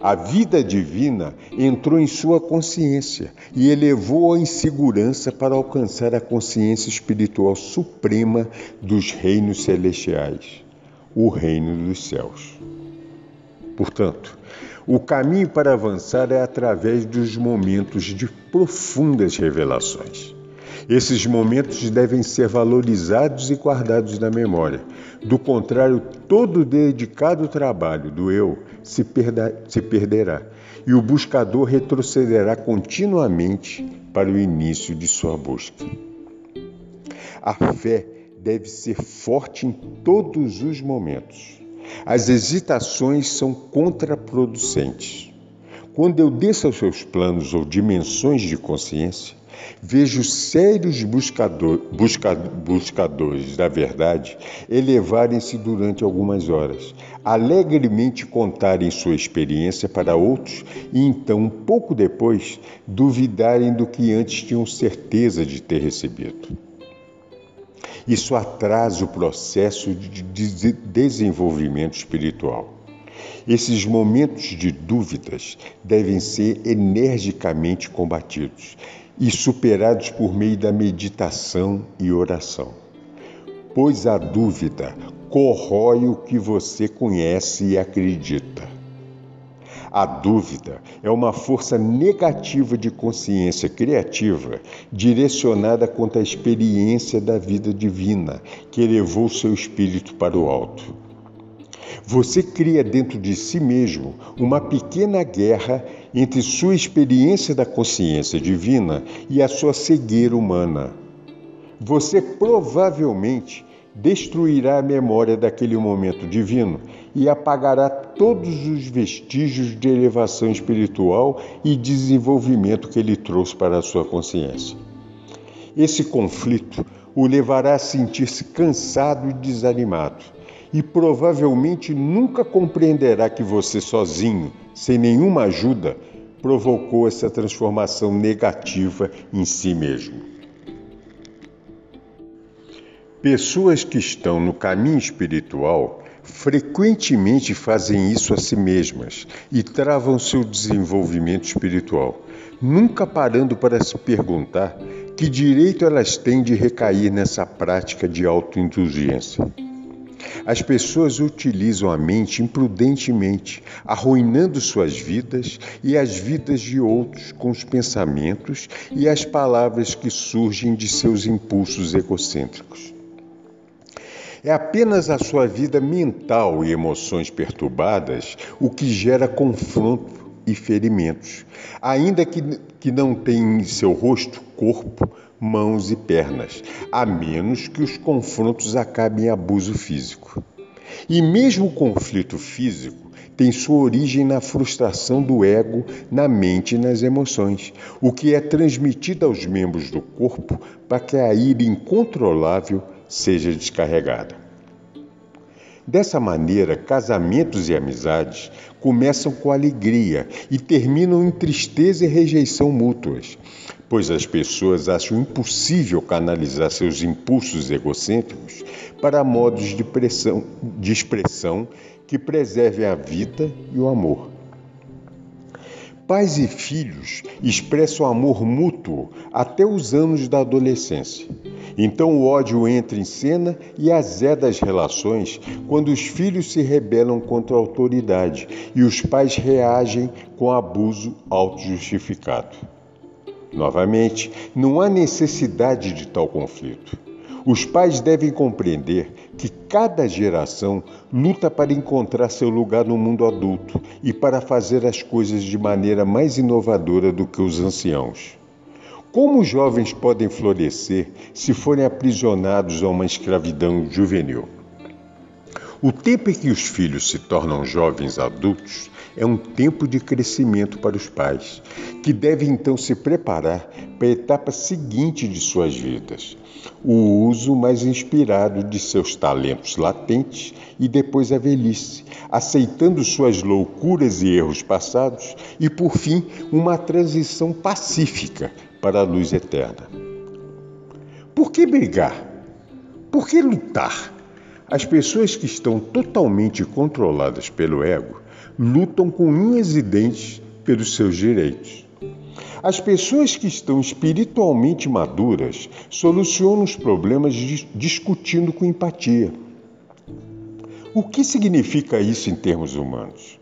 A: a vida divina entrou em sua consciência e elevou-a em segurança para alcançar a consciência espiritual suprema dos reinos celestiais, o reino dos céus. Portanto, o caminho para avançar é através dos momentos de profundas revelações. Esses momentos devem ser valorizados e guardados na memória. Do contrário, todo dedicado trabalho do eu se, perda, se perderá e o buscador retrocederá continuamente para o início de sua busca. A fé deve ser forte em todos os momentos. As hesitações são contraproducentes. Quando eu desço aos seus planos ou dimensões de consciência, Vejo sérios buscador, busca, buscadores da verdade elevarem-se durante algumas horas, alegremente contarem sua experiência para outros e então, pouco depois, duvidarem do que antes tinham certeza de ter recebido. Isso atrasa o processo de desenvolvimento espiritual. Esses momentos de dúvidas devem ser energicamente combatidos e superados por meio da meditação e oração. Pois a dúvida corrói o que você conhece e acredita. A dúvida é uma força negativa de consciência criativa direcionada contra a experiência da vida divina que elevou seu espírito para o alto. Você cria dentro de si mesmo uma pequena guerra entre sua experiência da consciência divina e a sua cegueira humana. Você provavelmente destruirá a memória daquele momento divino e apagará todos os vestígios de elevação espiritual e desenvolvimento que ele trouxe para a sua consciência. Esse conflito o levará a sentir-se cansado e desanimado e provavelmente nunca compreenderá que você sozinho, sem nenhuma ajuda, provocou essa transformação negativa em si mesmo. Pessoas que estão no caminho espiritual frequentemente fazem isso a si mesmas e travam seu desenvolvimento espiritual, nunca parando para se perguntar que direito elas têm de recair nessa prática de autoindulgência. As pessoas utilizam a mente imprudentemente, arruinando suas vidas e as vidas de outros com os pensamentos e as palavras que surgem de seus impulsos egocêntricos. É apenas a sua vida mental e emoções perturbadas o que gera confronto e ferimentos, ainda que, que não tenha em seu rosto corpo, mãos e pernas, a menos que os confrontos acabem em abuso físico. E mesmo o conflito físico tem sua origem na frustração do ego, na mente e nas emoções, o que é transmitido aos membros do corpo para que a ira incontrolável seja descarregada. Dessa maneira, casamentos e amizades começam com alegria e terminam em tristeza e rejeição mútuas, pois as pessoas acham impossível canalizar seus impulsos egocêntricos para modos de, pressão, de expressão que preservem a vida e o amor. Pais e filhos expressam amor mútuo até os anos da adolescência. Então o ódio entra em cena e azeda as relações quando os filhos se rebelam contra a autoridade e os pais reagem com abuso autojustificado. Novamente, não há necessidade de tal conflito. Os pais devem compreender que cada geração luta para encontrar seu lugar no mundo adulto e para fazer as coisas de maneira mais inovadora do que os anciãos. Como os jovens podem florescer se forem aprisionados a uma escravidão juvenil? O tempo em que os filhos se tornam jovens adultos é um tempo de crescimento para os pais, que devem então se preparar para a etapa seguinte de suas vidas, o uso mais inspirado de seus talentos latentes e depois a velhice, aceitando suas loucuras e erros passados e, por fim, uma transição pacífica para a luz eterna. Por que brigar? Por que lutar? As pessoas que estão totalmente controladas pelo ego lutam com unhas e dentes pelos seus direitos. As pessoas que estão espiritualmente maduras solucionam os problemas discutindo com empatia. O que significa isso em termos humanos?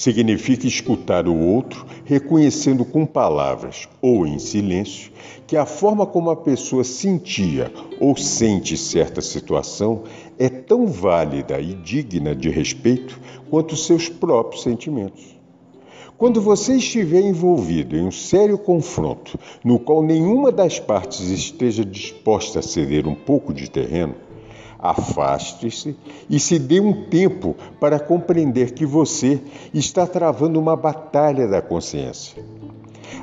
A: Significa escutar o outro, reconhecendo com palavras ou em silêncio que a forma como a pessoa sentia ou sente certa situação é tão válida e digna de respeito quanto seus próprios sentimentos. Quando você estiver envolvido em um sério confronto no qual nenhuma das partes esteja disposta a ceder um pouco de terreno, Afaste-se e se dê um tempo para compreender que você está travando uma batalha da consciência.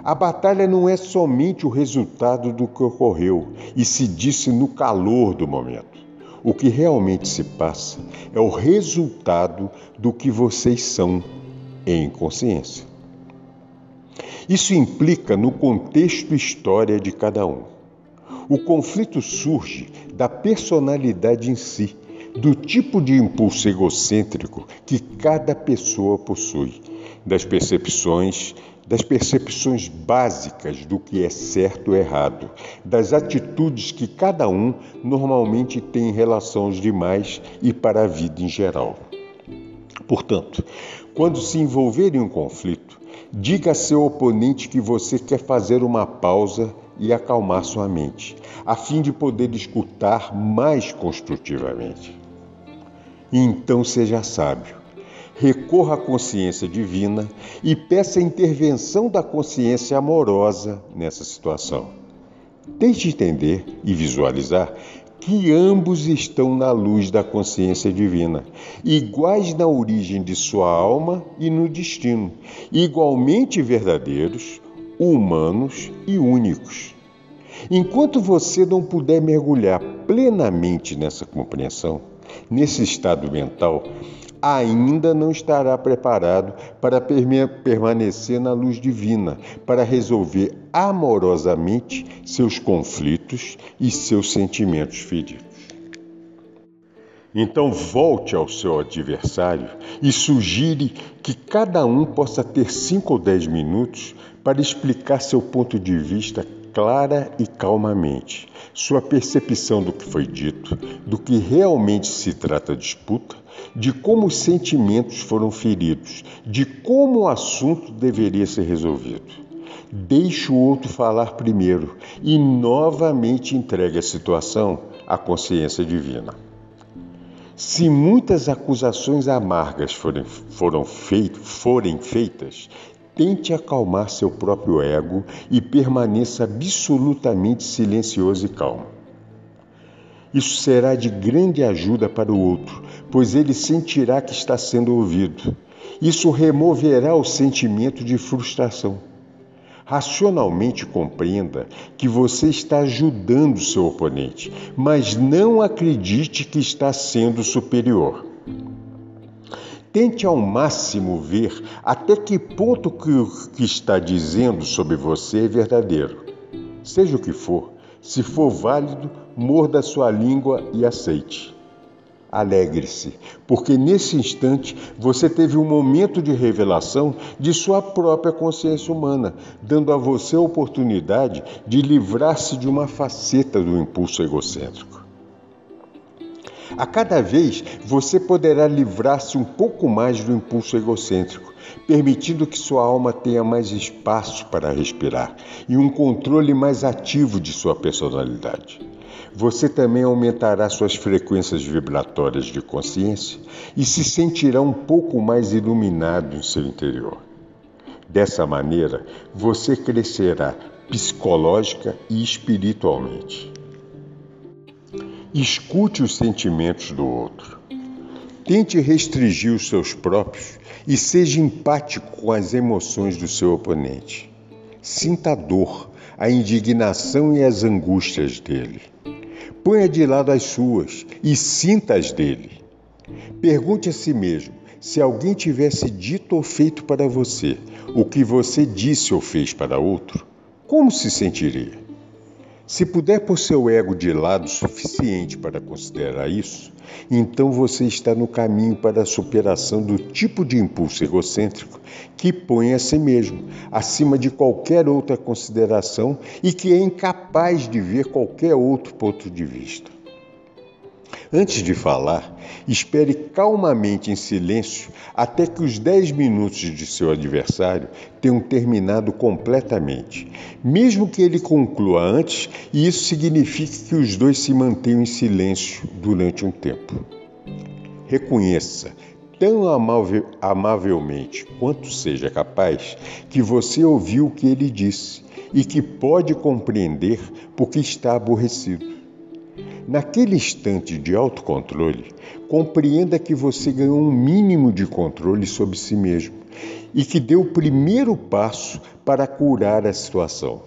A: A batalha não é somente o resultado do que ocorreu e se disse no calor do momento. O que realmente se passa é o resultado do que vocês são em consciência. Isso implica no contexto e história de cada um. O conflito surge da personalidade em si, do tipo de impulso egocêntrico que cada pessoa possui, das percepções, das percepções básicas do que é certo ou errado, das atitudes que cada um normalmente tem em relação aos demais e para a vida em geral. Portanto, quando se envolver em um conflito, diga a seu oponente que você quer fazer uma pausa e acalmar sua mente, a fim de poder escutar mais construtivamente. Então seja sábio. Recorra à consciência divina e peça a intervenção da consciência amorosa nessa situação. Tente entender e visualizar que ambos estão na luz da consciência divina, iguais na origem de sua alma e no destino, igualmente verdadeiros, humanos e únicos. Enquanto você não puder mergulhar plenamente nessa compreensão, nesse estado mental, ainda não estará preparado para permanecer na luz divina, para resolver amorosamente seus conflitos e seus sentimentos feridos. Então volte ao seu adversário e sugire que cada um possa ter cinco ou dez minutos para explicar seu ponto de vista clara e calmamente, sua percepção do que foi dito, do que realmente se trata a disputa, de como os sentimentos foram feridos, de como o assunto deveria ser resolvido. Deixe o outro falar primeiro e novamente entregue a situação à consciência divina. Se muitas acusações amargas forem, foram forem feitas, tente acalmar seu próprio ego e permaneça absolutamente silencioso e calmo. Isso será de grande ajuda para o outro, pois ele sentirá que está sendo ouvido. Isso removerá o sentimento de frustração. Racionalmente compreenda que você está ajudando seu oponente, mas não acredite que está sendo superior. Tente ao máximo ver até que ponto que o que está dizendo sobre você é verdadeiro. Seja o que for, se for válido, morda sua língua e aceite. Alegre-se, porque nesse instante você teve um momento de revelação de sua própria consciência humana, dando a você a oportunidade de livrar-se de uma faceta do impulso egocêntrico. A cada vez você poderá livrar-se um pouco mais do impulso egocêntrico, permitindo que sua alma tenha mais espaço para respirar e um controle mais ativo de sua personalidade. Você também aumentará suas frequências vibratórias de consciência e se sentirá um pouco mais iluminado em seu interior. Dessa maneira, você crescerá psicológica e espiritualmente. Escute os sentimentos do outro. Tente restringir os seus próprios e seja empático com as emoções do seu oponente. Sinta a dor, a indignação e as angústias dele. Ponha de lado as suas e sinta as dele. Pergunte a si mesmo: se alguém tivesse dito ou feito para você o que você disse ou fez para outro, como se sentiria? Se puder pôr seu ego de lado suficiente para considerar isso, então você está no caminho para a superação do tipo de impulso egocêntrico que põe a si mesmo acima de qualquer outra consideração e que é incapaz de ver qualquer outro ponto de vista. Antes de falar, espere calmamente em silêncio até que os 10 minutos de seu adversário tenham terminado completamente, mesmo que ele conclua antes, e isso signifique que os dois se mantenham em silêncio durante um tempo. Reconheça tão amavelmente quanto seja capaz que você ouviu o que ele disse e que pode compreender porque está aborrecido. Naquele instante de autocontrole, compreenda que você ganhou um mínimo de controle sobre si mesmo e que deu o primeiro passo para curar a situação.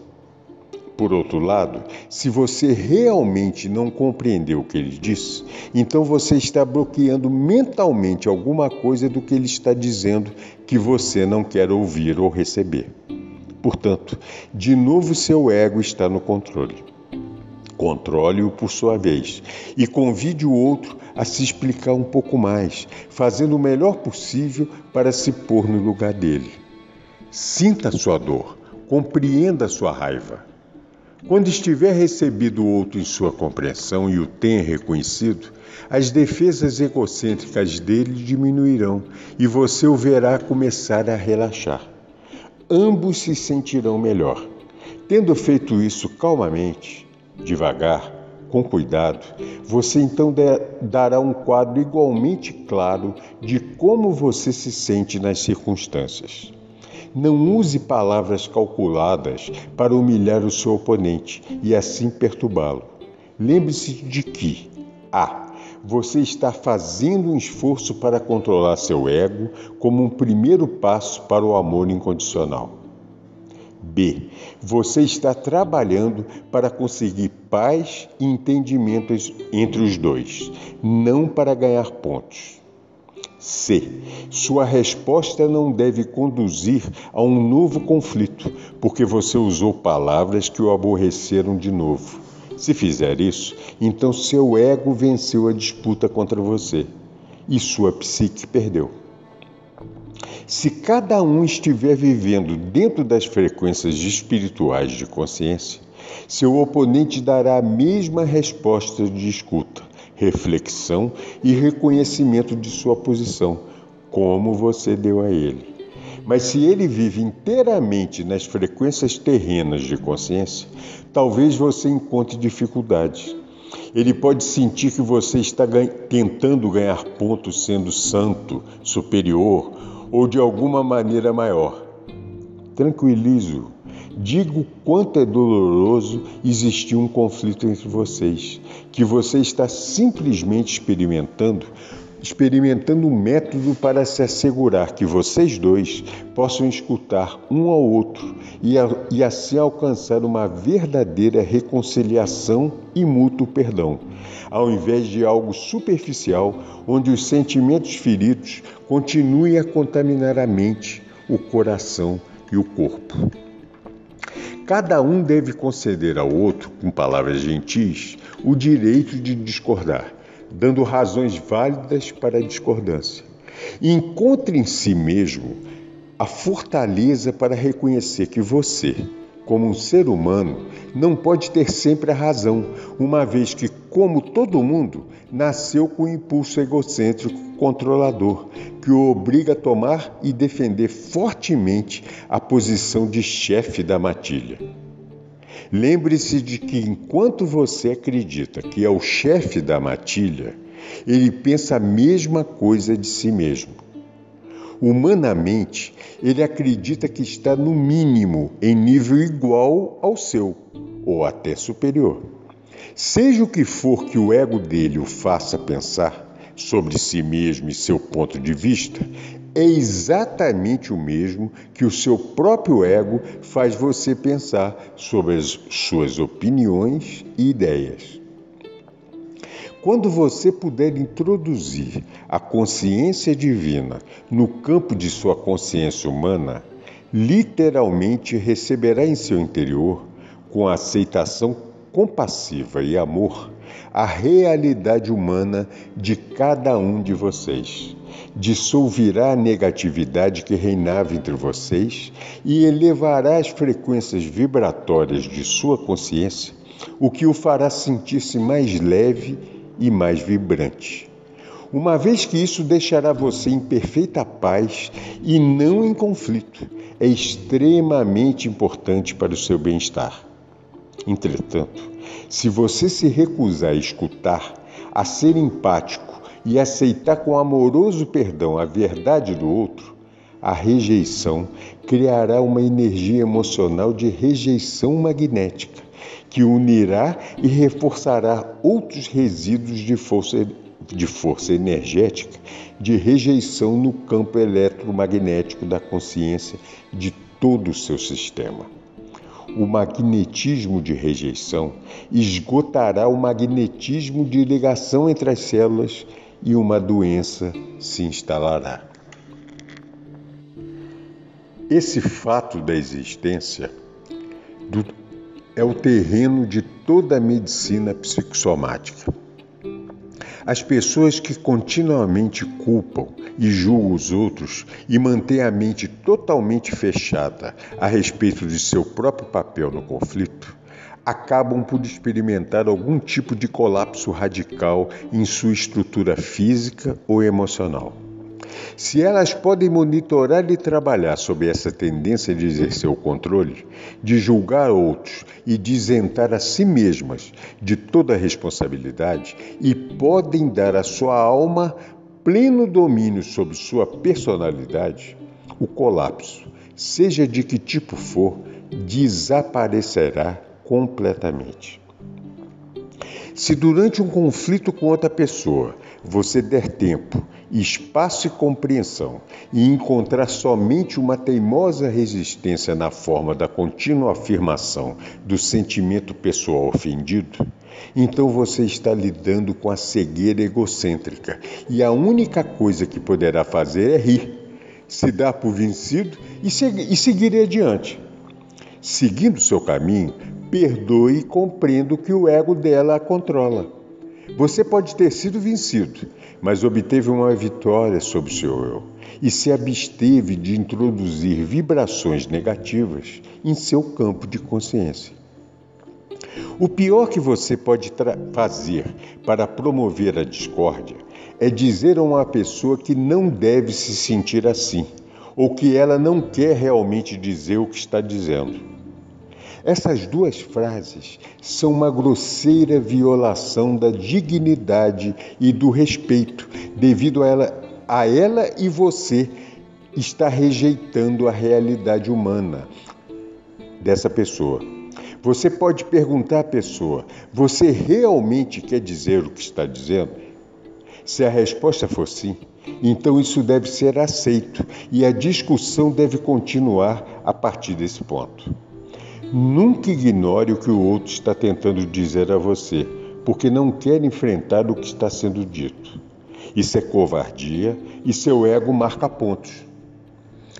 A: Por outro lado, se você realmente não compreendeu o que ele disse, então você está bloqueando mentalmente alguma coisa do que ele está dizendo que você não quer ouvir ou receber. Portanto, de novo seu ego está no controle. Controle-o por sua vez e convide o outro a se explicar um pouco mais, fazendo o melhor possível para se pôr no lugar dele. Sinta sua dor, compreenda sua raiva. Quando estiver recebido o outro em sua compreensão e o tenha reconhecido, as defesas egocêntricas dele diminuirão e você o verá começar a relaxar. Ambos se sentirão melhor. Tendo feito isso calmamente, devagar, com cuidado, você então dará um quadro igualmente claro de como você se sente nas circunstâncias. Não use palavras calculadas para humilhar o seu oponente e assim perturbá-lo. Lembre-se de que A. Você está fazendo um esforço para controlar seu ego como um primeiro passo para o amor incondicional. B. Você está trabalhando para conseguir paz e entendimento entre os dois, não para ganhar pontos. C. Sua resposta não deve conduzir a um novo conflito, porque você usou palavras que o aborreceram de novo. Se fizer isso, então seu ego venceu a disputa contra você e sua psique perdeu. Se cada um estiver vivendo dentro das frequências espirituais de consciência, seu oponente dará a mesma resposta de escuta, reflexão e reconhecimento de sua posição, como você deu a ele. Mas se ele vive inteiramente nas frequências terrenas de consciência, talvez você encontre dificuldades. Ele pode sentir que você está tentando ganhar pontos sendo santo, superior ou de alguma maneira maior. Tranquilizo, digo quanto é doloroso existir um conflito entre vocês, que você está simplesmente experimentando experimentando um método para se assegurar que vocês dois possam escutar um ao outro e, a, e, assim alcançar uma verdadeira reconciliação e mútuo perdão, ao invés de algo superficial onde os sentimentos feridos continuem a contaminar a mente, o coração e o corpo. Cada um deve conceder ao outro, com palavras gentis, o direito de discordar dando razões válidas para a discordância. encontre em si mesmo a fortaleza para reconhecer que você, como um ser humano, não pode ter sempre a razão, uma vez que, como todo mundo, nasceu com um impulso egocêntrico controlador, que o obriga a tomar e defender fortemente a posição de chefe da matilha. Lembre-se de que enquanto você acredita que é o chefe da matilha, ele pensa a mesma coisa de si mesmo. Humanamente, ele acredita que está no mínimo em nível igual ao seu, ou até superior. Seja o que for que o ego dele o faça pensar, sobre si mesmo e seu ponto de vista é exatamente o mesmo que o seu próprio ego faz você pensar sobre as suas opiniões e ideias. Quando você puder introduzir a consciência divina no campo de sua consciência humana, literalmente receberá em seu interior, com aceitação compassiva e amor, a realidade humana de cada um de vocês. Dissolverá a negatividade que reinava entre vocês e elevará as frequências vibratórias de sua consciência, o que o fará sentir-se mais leve e mais vibrante. Uma vez que isso deixará você em perfeita paz e não em conflito, é extremamente importante para o seu bem-estar. Entretanto, se você se recusar a escutar, a ser empático e aceitar com amoroso perdão a verdade do outro, a rejeição criará uma energia emocional de rejeição magnética que unirá e reforçará outros resíduos de força, de força energética de rejeição no campo eletromagnético da consciência de todo o seu sistema o magnetismo de rejeição esgotará o magnetismo de ligação entre as células e uma doença se instalará. Esse fato da existência do, é o terreno de toda a medicina psicossomática. As pessoas que continuamente culpam e julgam os outros e mantêm a mente totalmente fechada a respeito de seu próprio papel no conflito acabam por experimentar algum tipo de colapso radical em sua estrutura física ou emocional. Se elas podem monitorar e trabalhar sob essa tendência de exercer o controle, de julgar outros e de isentar a si mesmas de toda responsabilidade, e podem dar à sua alma pleno domínio sobre sua personalidade, o colapso, seja de que tipo for, desaparecerá completamente. Se durante um conflito com outra pessoa você der tempo, espaço e compreensão e encontrar somente uma teimosa resistência na forma da contínua afirmação do sentimento pessoal ofendido, então você está lidando com a cegueira egocêntrica e a única coisa que poderá fazer é rir, se dar por vencido e, seguir adiante. Seguindo seu caminho, perdoe e compreenda que o ego dela a controla. Você pode ter sido vencido, mas obteve uma vitória sobre o seu eu e se absteve de introduzir vibrações negativas em seu campo de consciência. O pior que você pode fazer para promover a discórdia é dizer a uma pessoa que não deve se sentir assim, ou que ela não quer realmente dizer o que está dizendo. Essas duas frases são uma grosseira violação da dignidade e do respeito, devido a ela, a ela e você está rejeitando a realidade humana dessa pessoa. Você pode perguntar à pessoa: você realmente quer dizer o que está dizendo? Se a resposta for sim, então isso deve ser aceito e a discussão deve continuar a partir desse ponto. Nunca ignore o que o outro está tentando dizer a você, porque não quer enfrentar o que está sendo dito. Isso é covardia e seu ego marca pontos.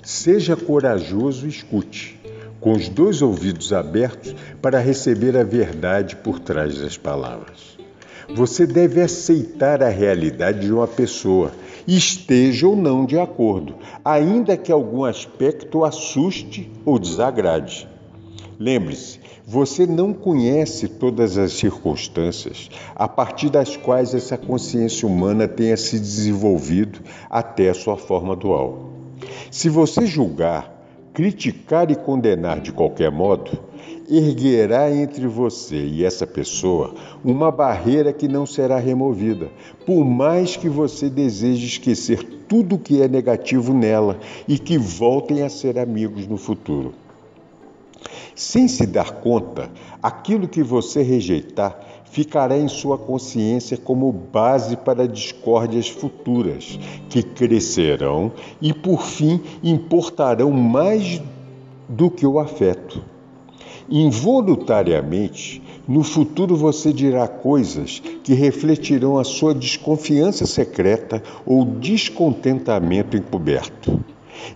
A: Seja corajoso e escute, com os dois ouvidos abertos para receber a verdade por trás das palavras. Você deve aceitar a realidade de uma pessoa, esteja ou não de acordo, ainda que algum aspecto assuste ou desagrade. Lembre-se, você não conhece todas as circunstâncias a partir das quais essa consciência humana tenha se desenvolvido até a sua forma dual. Se você julgar, criticar e condenar de qualquer modo, erguerá entre você e essa pessoa uma barreira que não será removida, por mais que você deseje esquecer tudo que é negativo nela e que voltem a ser amigos no futuro. Sem se dar conta, aquilo que você rejeitar ficará em sua consciência como base para discórdias futuras, que crescerão e, por fim, importarão mais do que o afeto. Involuntariamente, no futuro você dirá coisas que refletirão a sua desconfiança secreta ou descontentamento encoberto.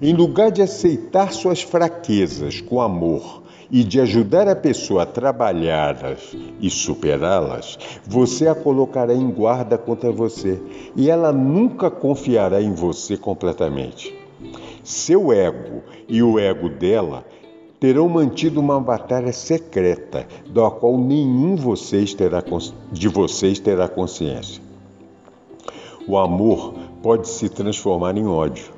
A: Em lugar de aceitar suas fraquezas com amor e de ajudar a pessoa a trabalhá-las e superá-las, você a colocará em guarda contra você e ela nunca confiará em você completamente. Seu ego e o ego dela terão mantido uma batalha secreta, da qual nenhum de vocês terá consciência. O amor pode se transformar em ódio.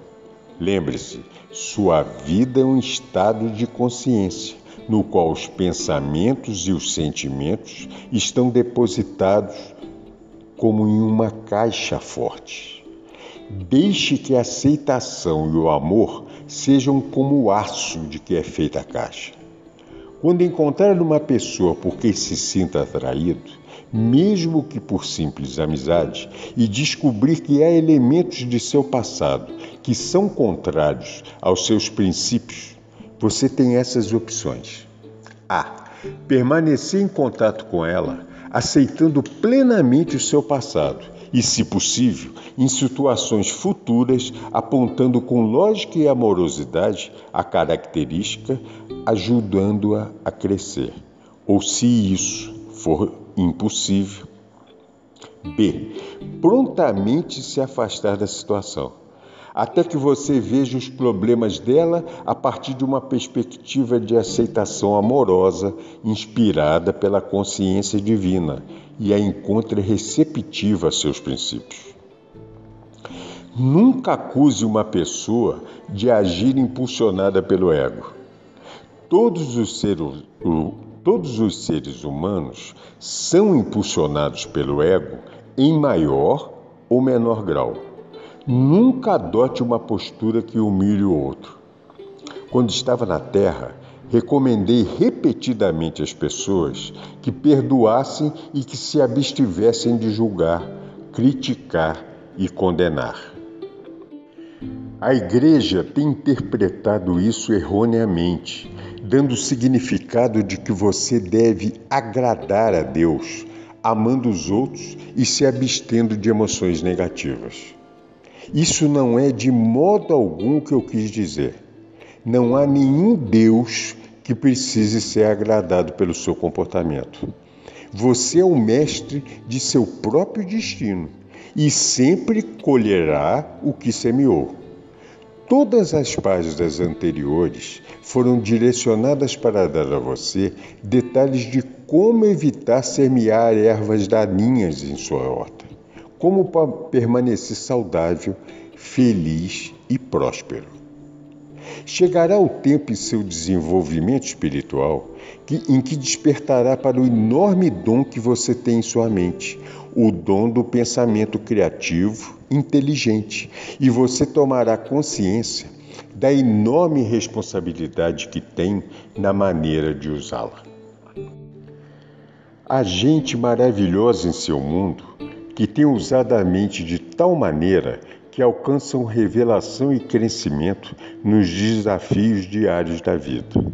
A: Lembre-se, sua vida é um estado de consciência, no qual os pensamentos e os sentimentos estão depositados como em uma caixa forte. Deixe que a aceitação e o amor sejam como o aço de que é feita a caixa. Quando encontrar uma pessoa por quem se sinta atraído, mesmo que por simples amizade, e descobrir que há elementos de seu passado que são contrários aos seus princípios, você tem essas opções. A. Permanecer em contato com ela, aceitando plenamente o seu passado e, se possível, em situações futuras, apontando com lógica e amorosidade a característica, ajudando-a a crescer. Ou, se isso for impossível, B. Prontamente se afastar da situação, até que você veja os problemas dela a partir de uma perspectiva de aceitação amorosa, inspirada pela consciência divina e a encontre receptiva a seus princípios. Nunca acuse uma pessoa de agir impulsionada pelo ego. Todos os seres, todos os seres humanos são impulsionados pelo ego em maior ou menor grau. Nunca adote uma postura que humilhe o outro. Quando estava na Terra, recomendei repetidamente às pessoas que perdoassem e que se abstivessem de julgar, criticar e condenar. A Igreja tem interpretado isso erroneamente, dando significado de que você deve agradar a Deus, amando os outros e se abstendo de emoções negativas. Isso não é de modo algum o que eu quis dizer. Não há nenhum Deus que precise ser agradado pelo seu comportamento. Você é o mestre de seu próprio destino e sempre colherá o que semeou. Todas as páginas anteriores foram direcionadas para dar a você detalhes de como evitar semear ervas daninhas em sua horta, como permanecer saudável, feliz e próspero. Chegará o tempo em seu desenvolvimento espiritual que, em que despertará para o enorme dom que você tem em sua mente, o dom do pensamento criativo, inteligente, e você tomará consciência da enorme responsabilidade que tem na maneira de usá-la. Há gente maravilhosa em seu mundo que tem usado a mente de tal maneira que alcançam revelação e crescimento nos desafios diários da vida.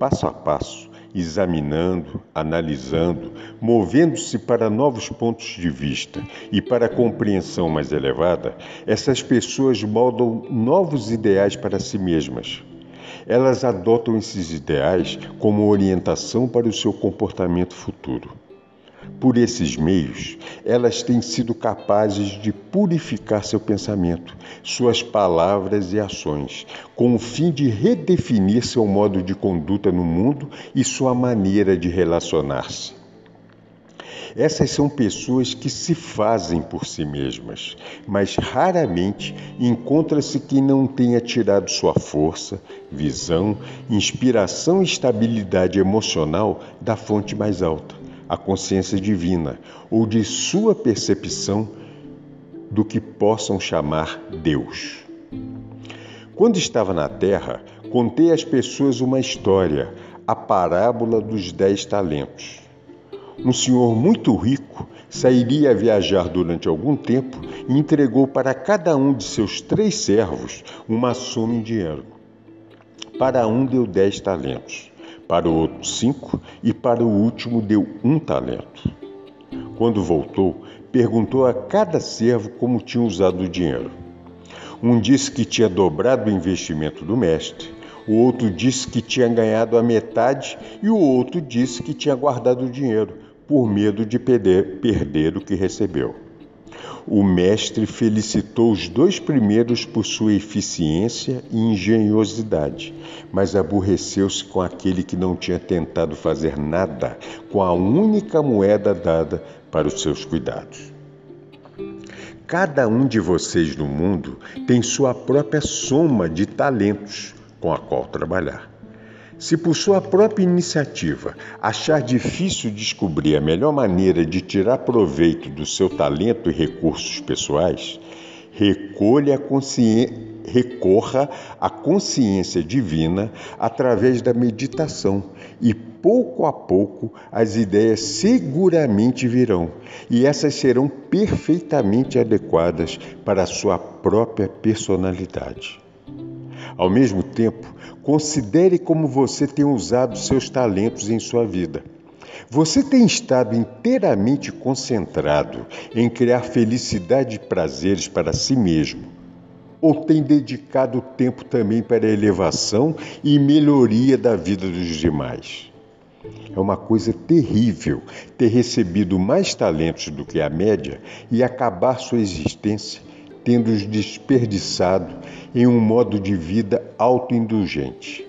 A: Passo a passo, examinando, analisando, movendo-se para novos pontos de vista e para a compreensão mais elevada, essas pessoas moldam novos ideais para si mesmas. Elas adotam esses ideais como orientação para o seu comportamento futuro. Por esses meios, elas têm sido capazes de purificar seu pensamento, suas palavras e ações, com o fim de redefinir seu modo de conduta no mundo e sua maneira de relacionar-se. Essas são pessoas que se fazem por si mesmas, mas raramente encontra-se quem não tenha tirado sua força, visão, inspiração e estabilidade emocional da fonte mais alta a consciência divina ou de sua percepção do que possam chamar Deus. Quando estava na terra, contei às pessoas uma história, a parábola dos dez talentos. Um senhor muito rico sairia a viajar durante algum tempo e entregou para cada um de seus três servos uma soma em dinheiro. Para um deu dez talentos, para o outro cinco e para o último deu um talento. Quando voltou, perguntou a cada servo como tinha usado o dinheiro. Um disse que tinha dobrado o investimento do mestre, o outro disse que tinha ganhado a metade e o outro disse que tinha guardado o dinheiro por medo de perder, perder o que recebeu. O mestre felicitou os dois primeiros por sua eficiência e engenhosidade, mas aborreceu-se com aquele que não tinha tentado fazer nada com a única moeda dada para os seus cuidados. Cada um de vocês no mundo tem sua própria soma de talentos com a qual trabalhar. Se por sua própria iniciativa achar difícil descobrir a melhor maneira de tirar proveito do seu talento e recursos pessoais, recolha recorra à consciência divina através da meditação e pouco a pouco as ideias seguramente virão e essas serão perfeitamente adequadas para a sua própria personalidade. Ao mesmo tempo, considere como você tem usado seus talentos em sua vida. Você tem estado inteiramente concentrado em criar felicidade e prazeres para si mesmo? Ou tem dedicado tempo também para a elevação e melhoria da vida dos demais? É uma coisa terrível ter recebido mais talentos do que a média e acabar sua existência tendo-os desperdiçado em um modo de vida autoindulgente.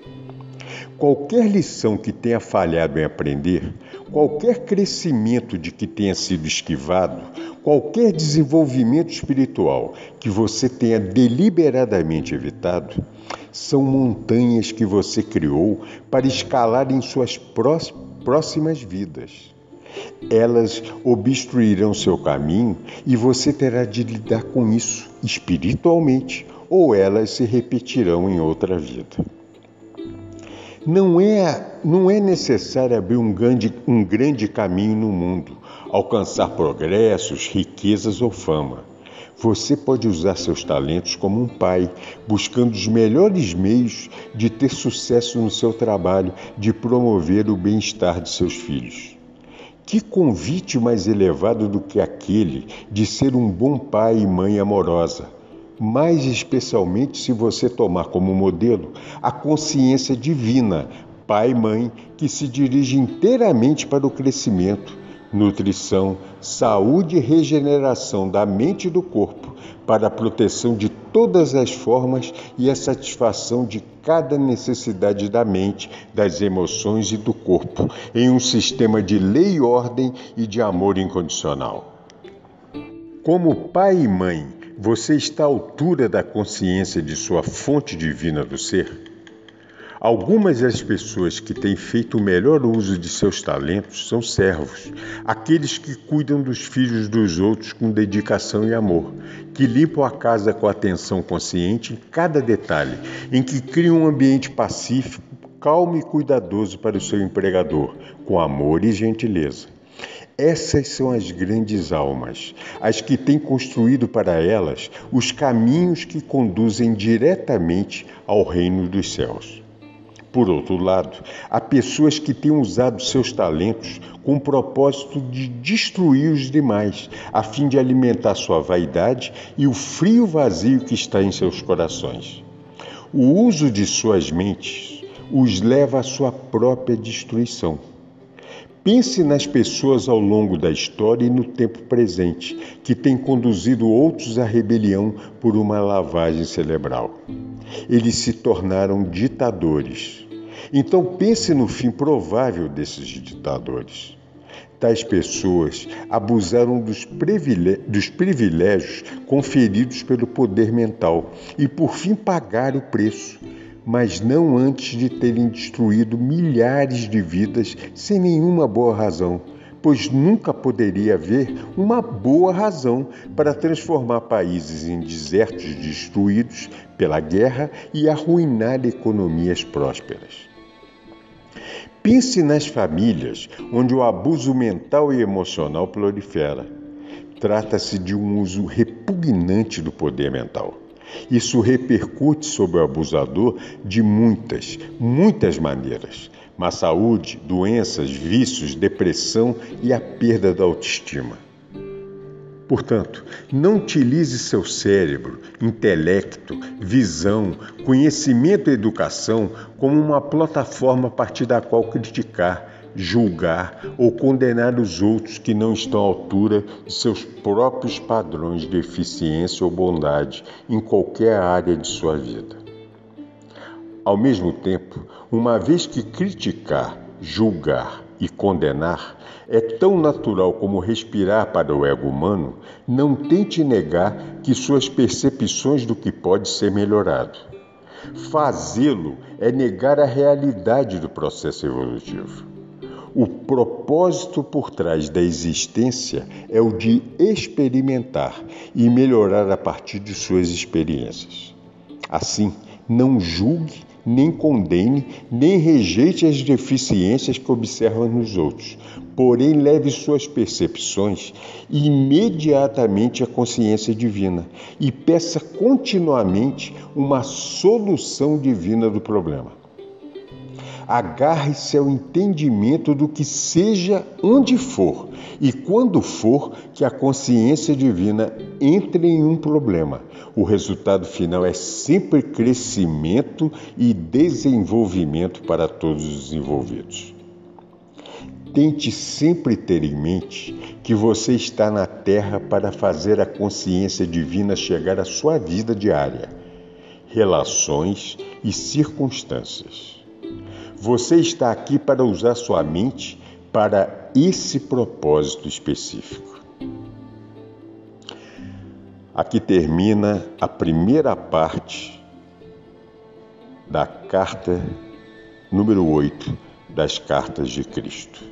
A: Qualquer lição que tenha falhado em aprender, qualquer crescimento de que tenha sido esquivado, qualquer desenvolvimento espiritual que você tenha deliberadamente evitado, são montanhas que você criou para escalar em suas próximas vidas. Elas obstruirão seu caminho e você terá de lidar com isso espiritualmente, ou elas se repetirão em outra vida. Não é, não é necessário abrir um grande, um grande caminho no mundo, alcançar progressos, riquezas ou fama. Você pode usar seus talentos como um pai, buscando os melhores meios de ter sucesso no seu trabalho, de promover o bem-estar de seus filhos. Que convite mais elevado do que aquele de ser um bom pai e mãe amorosa, mais especialmente se você tomar como modelo a consciência divina, pai e mãe, que se dirige inteiramente para o crescimento, nutrição, saúde e regeneração da mente e do corpo, para a proteção de todas as formas e a satisfação de cada necessidade da mente, das emoções e do corpo, em um sistema de lei e ordem e de amor incondicional. Como pai e mãe, você está à altura da consciência de sua fonte divina do ser? Algumas das pessoas que têm feito o melhor uso de seus talentos são servos, aqueles que cuidam dos filhos dos outros com dedicação e amor, que limpam a casa com atenção consciente em cada detalhe, em que criam um ambiente pacífico, calmo e cuidadoso para o seu empregador, com amor e gentileza. Essas são as grandes almas, as que têm construído para elas os caminhos que conduzem diretamente ao reino dos céus. Por outro lado, há pessoas que têm usado seus talentos com o propósito de destruir os demais, a fim de alimentar sua vaidade e o frio vazio que está em seus corações. O uso de suas mentes os leva à sua própria destruição. Pense nas pessoas ao longo da história e no tempo presente que têm conduzido outros à rebelião por uma lavagem cerebral. Eles se tornaram ditadores então pense no fim provável desses ditadores. Tais pessoas abusaram dos, dos privilégios conferidos pelo poder mental e, por fim, pagaram o preço, mas não antes de terem destruído milhares de vidas sem nenhuma boa razão, pois nunca poderia haver uma boa razão para transformar países em desertos destruídos pela guerra e arruinar economias prósperas. Pense nas famílias onde o abuso mental e emocional prolifera. Trata-se de um uso repugnante do poder mental. Isso repercute sobre o abusador de muitas, muitas maneiras. Má saúde, doenças, vícios, depressão e a perda da autoestima. Portanto, não utilize seu cérebro, intelecto, visão, conhecimento e educação como uma plataforma a partir da qual criticar, julgar ou condenar os outros que não estão à altura de seus próprios padrões de eficiência ou bondade em qualquer área de sua vida. Ao mesmo tempo, uma vez que criticar, julgar e condenar é tão natural como respirar para o ego humano, não tente negar que suas percepções do que pode ser melhorado. Fazê-lo é negar a realidade do processo evolutivo. O propósito por trás da existência é o de experimentar e melhorar a partir de suas experiências. Assim, não julgue, nem condene, nem rejeite as deficiências que observa nos outros, porém leve suas percepções imediatamente à consciência divina e peça continuamente uma solução divina do problema. Agarre-se ao entendimento do que seja onde for e quando for que a consciência divina entre em um problema. O resultado final é sempre crescimento e desenvolvimento para todos os envolvidos. Tente sempre ter em mente que você está na Terra para fazer a consciência divina chegar à sua vida diária, relações e circunstâncias. Você está aqui para usar sua mente para esse propósito específico. Aqui termina a primeira parte da carta número 8 das cartas de Cristo.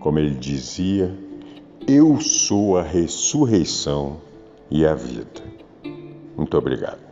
A: Como ele dizia, eu sou a ressurreição e a vida. Muito obrigado.